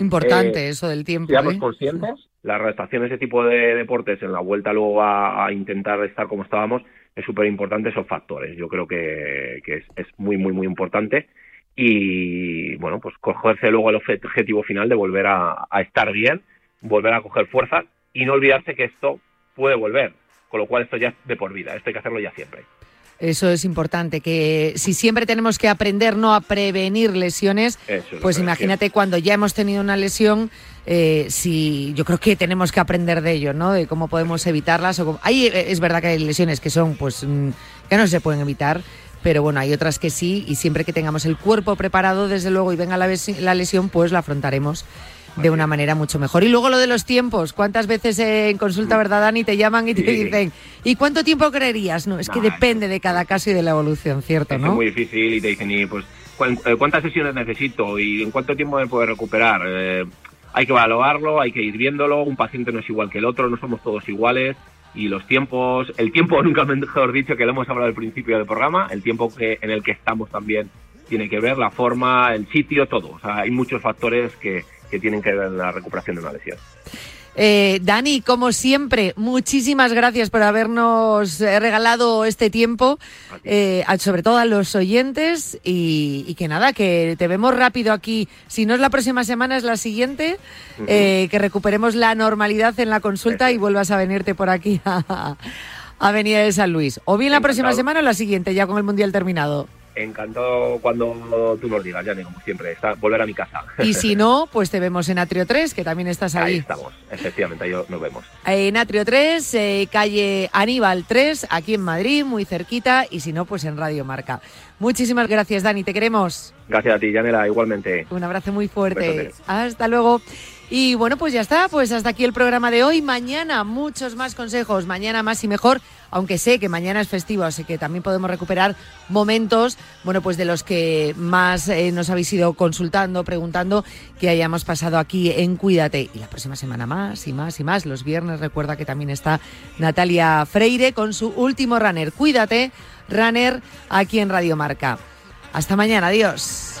Importante Eh, eso del tiempo. seamos ¿eh? conscientes. La adaptación a ese tipo de deportes en la vuelta luego a, a intentar estar como estábamos es súper importante esos factores. Yo creo que, que es, es muy, muy, muy importante. y bueno, pues cogerse luego el obje- objetivo final de volver a, a estar bien, volver a coger fuerzas y no olvidarse que esto puede volver, con lo cual esto ya es de por vida, esto hay que hacerlo ya siempre. Eso es importante, que si siempre tenemos que aprender no a prevenir lesiones, Eso pues imagínate cuando ya hemos tenido una lesión, eh, si yo creo que tenemos que aprender de ello, ¿no? De cómo podemos evitarlas. O cómo- Hay, eh, es verdad que hay lesiones que son, pues, mm, que no se pueden evitar, pero bueno, hay otras que sí, y siempre que tengamos el cuerpo preparado, desde luego, y venga la, la lesión, pues la afrontaremos de una manera mucho mejor. Y luego lo de los tiempos, ¿cuántas veces en consulta, verdad, Dani, te llaman y te Sí. dicen, ¿y cuánto tiempo creerías? No, es que depende de cada caso y de la evolución, ¿cierto? Es ¿no? muy difícil y te dicen, y pues, ¿cuán- eh, ¿cuántas sesiones necesito y en cuánto tiempo me puedo recuperar? Eh, hay que evaluarlo, hay que ir viéndolo, un paciente no es igual que el otro, no somos todos iguales y los tiempos, el tiempo nunca mejor dicho que lo hemos hablado al principio del programa, el tiempo que en el que estamos también tiene que ver, la forma, el sitio, todo. O sea, hay muchos factores que, que tienen que ver en la recuperación de una lesión. Eh, Dani, como siempre, muchísimas gracias por habernos eh, regalado este tiempo, eh, sobre todo a los oyentes, y, y que nada, que te vemos rápido aquí. Si no es la próxima semana, es la siguiente, eh, que recuperemos la normalidad en la consulta y vuelvas a venirte por aquí a, a Avenida de San Luis. O bien la próxima semana o la siguiente, ya con el Mundial terminado. Encantado cuando tú nos digas, ya como siempre, está, volver a mi casa. Y si no, pues te vemos en Atrio 3, que también estás Ahí ahí. estamos, efectivamente, ahí nos vemos. En Atrio 3, eh, calle Aníbal 3, aquí en Madrid, muy cerquita, y si no, pues en Radio Marca. Muchísimas gracias, Dani, te queremos. Gracias a ti, Yanela, igualmente. Un abrazo muy fuerte. Hasta luego. Y bueno, pues ya está, pues hasta aquí el programa de hoy. Mañana muchos más consejos, mañana más y mejor, aunque sé que mañana es festivo, así que también podemos recuperar momentos, bueno, pues de los que más eh, nos habéis ido consultando, preguntando, que hayamos pasado aquí en Cuídate. Y la próxima semana más y más y más. Los viernes recuerda que también está Natalia Freire con su último runner. Cuídate, runner, aquí en Radio Marca. Hasta mañana, adiós.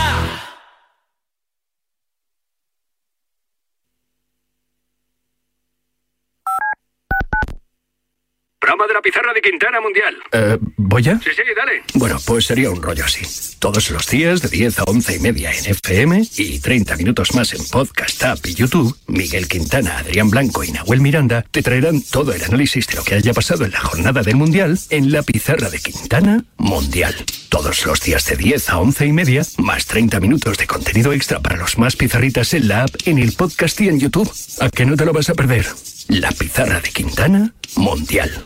Programa de la pizarra de Quintana Mundial. Eh, ¿Voy ya? Sí, sí, dale. Bueno, pues sería un rollo así. Todos los días de 10 a 11 y media en FM y 30 minutos más en Podcast App y YouTube, Miguel Quintana, Adrián Blanco y Nahuel Miranda te traerán todo el análisis de lo que haya pasado en la jornada del Mundial en la pizarra de Quintana Mundial. Todos los días de 10 a 11 y media, más 30 minutos de contenido extra para los más pizarritas en la app, en el podcast y en YouTube. ¿A que no te lo vas a perder? La pizarra de Quintana Mundial.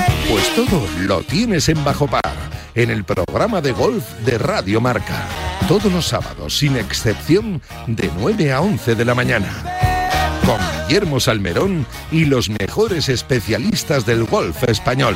Pues todo lo tienes en Bajo Par, en el programa de golf de Radio Marca. Todos los sábados, sin excepción, de 9 a 11 de la mañana con Guillermo Salmerón y los mejores especialistas del golf español.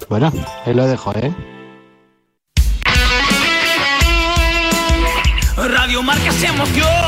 Bueno, ahí lo dejo, ¿eh? Radio Marca se emoción.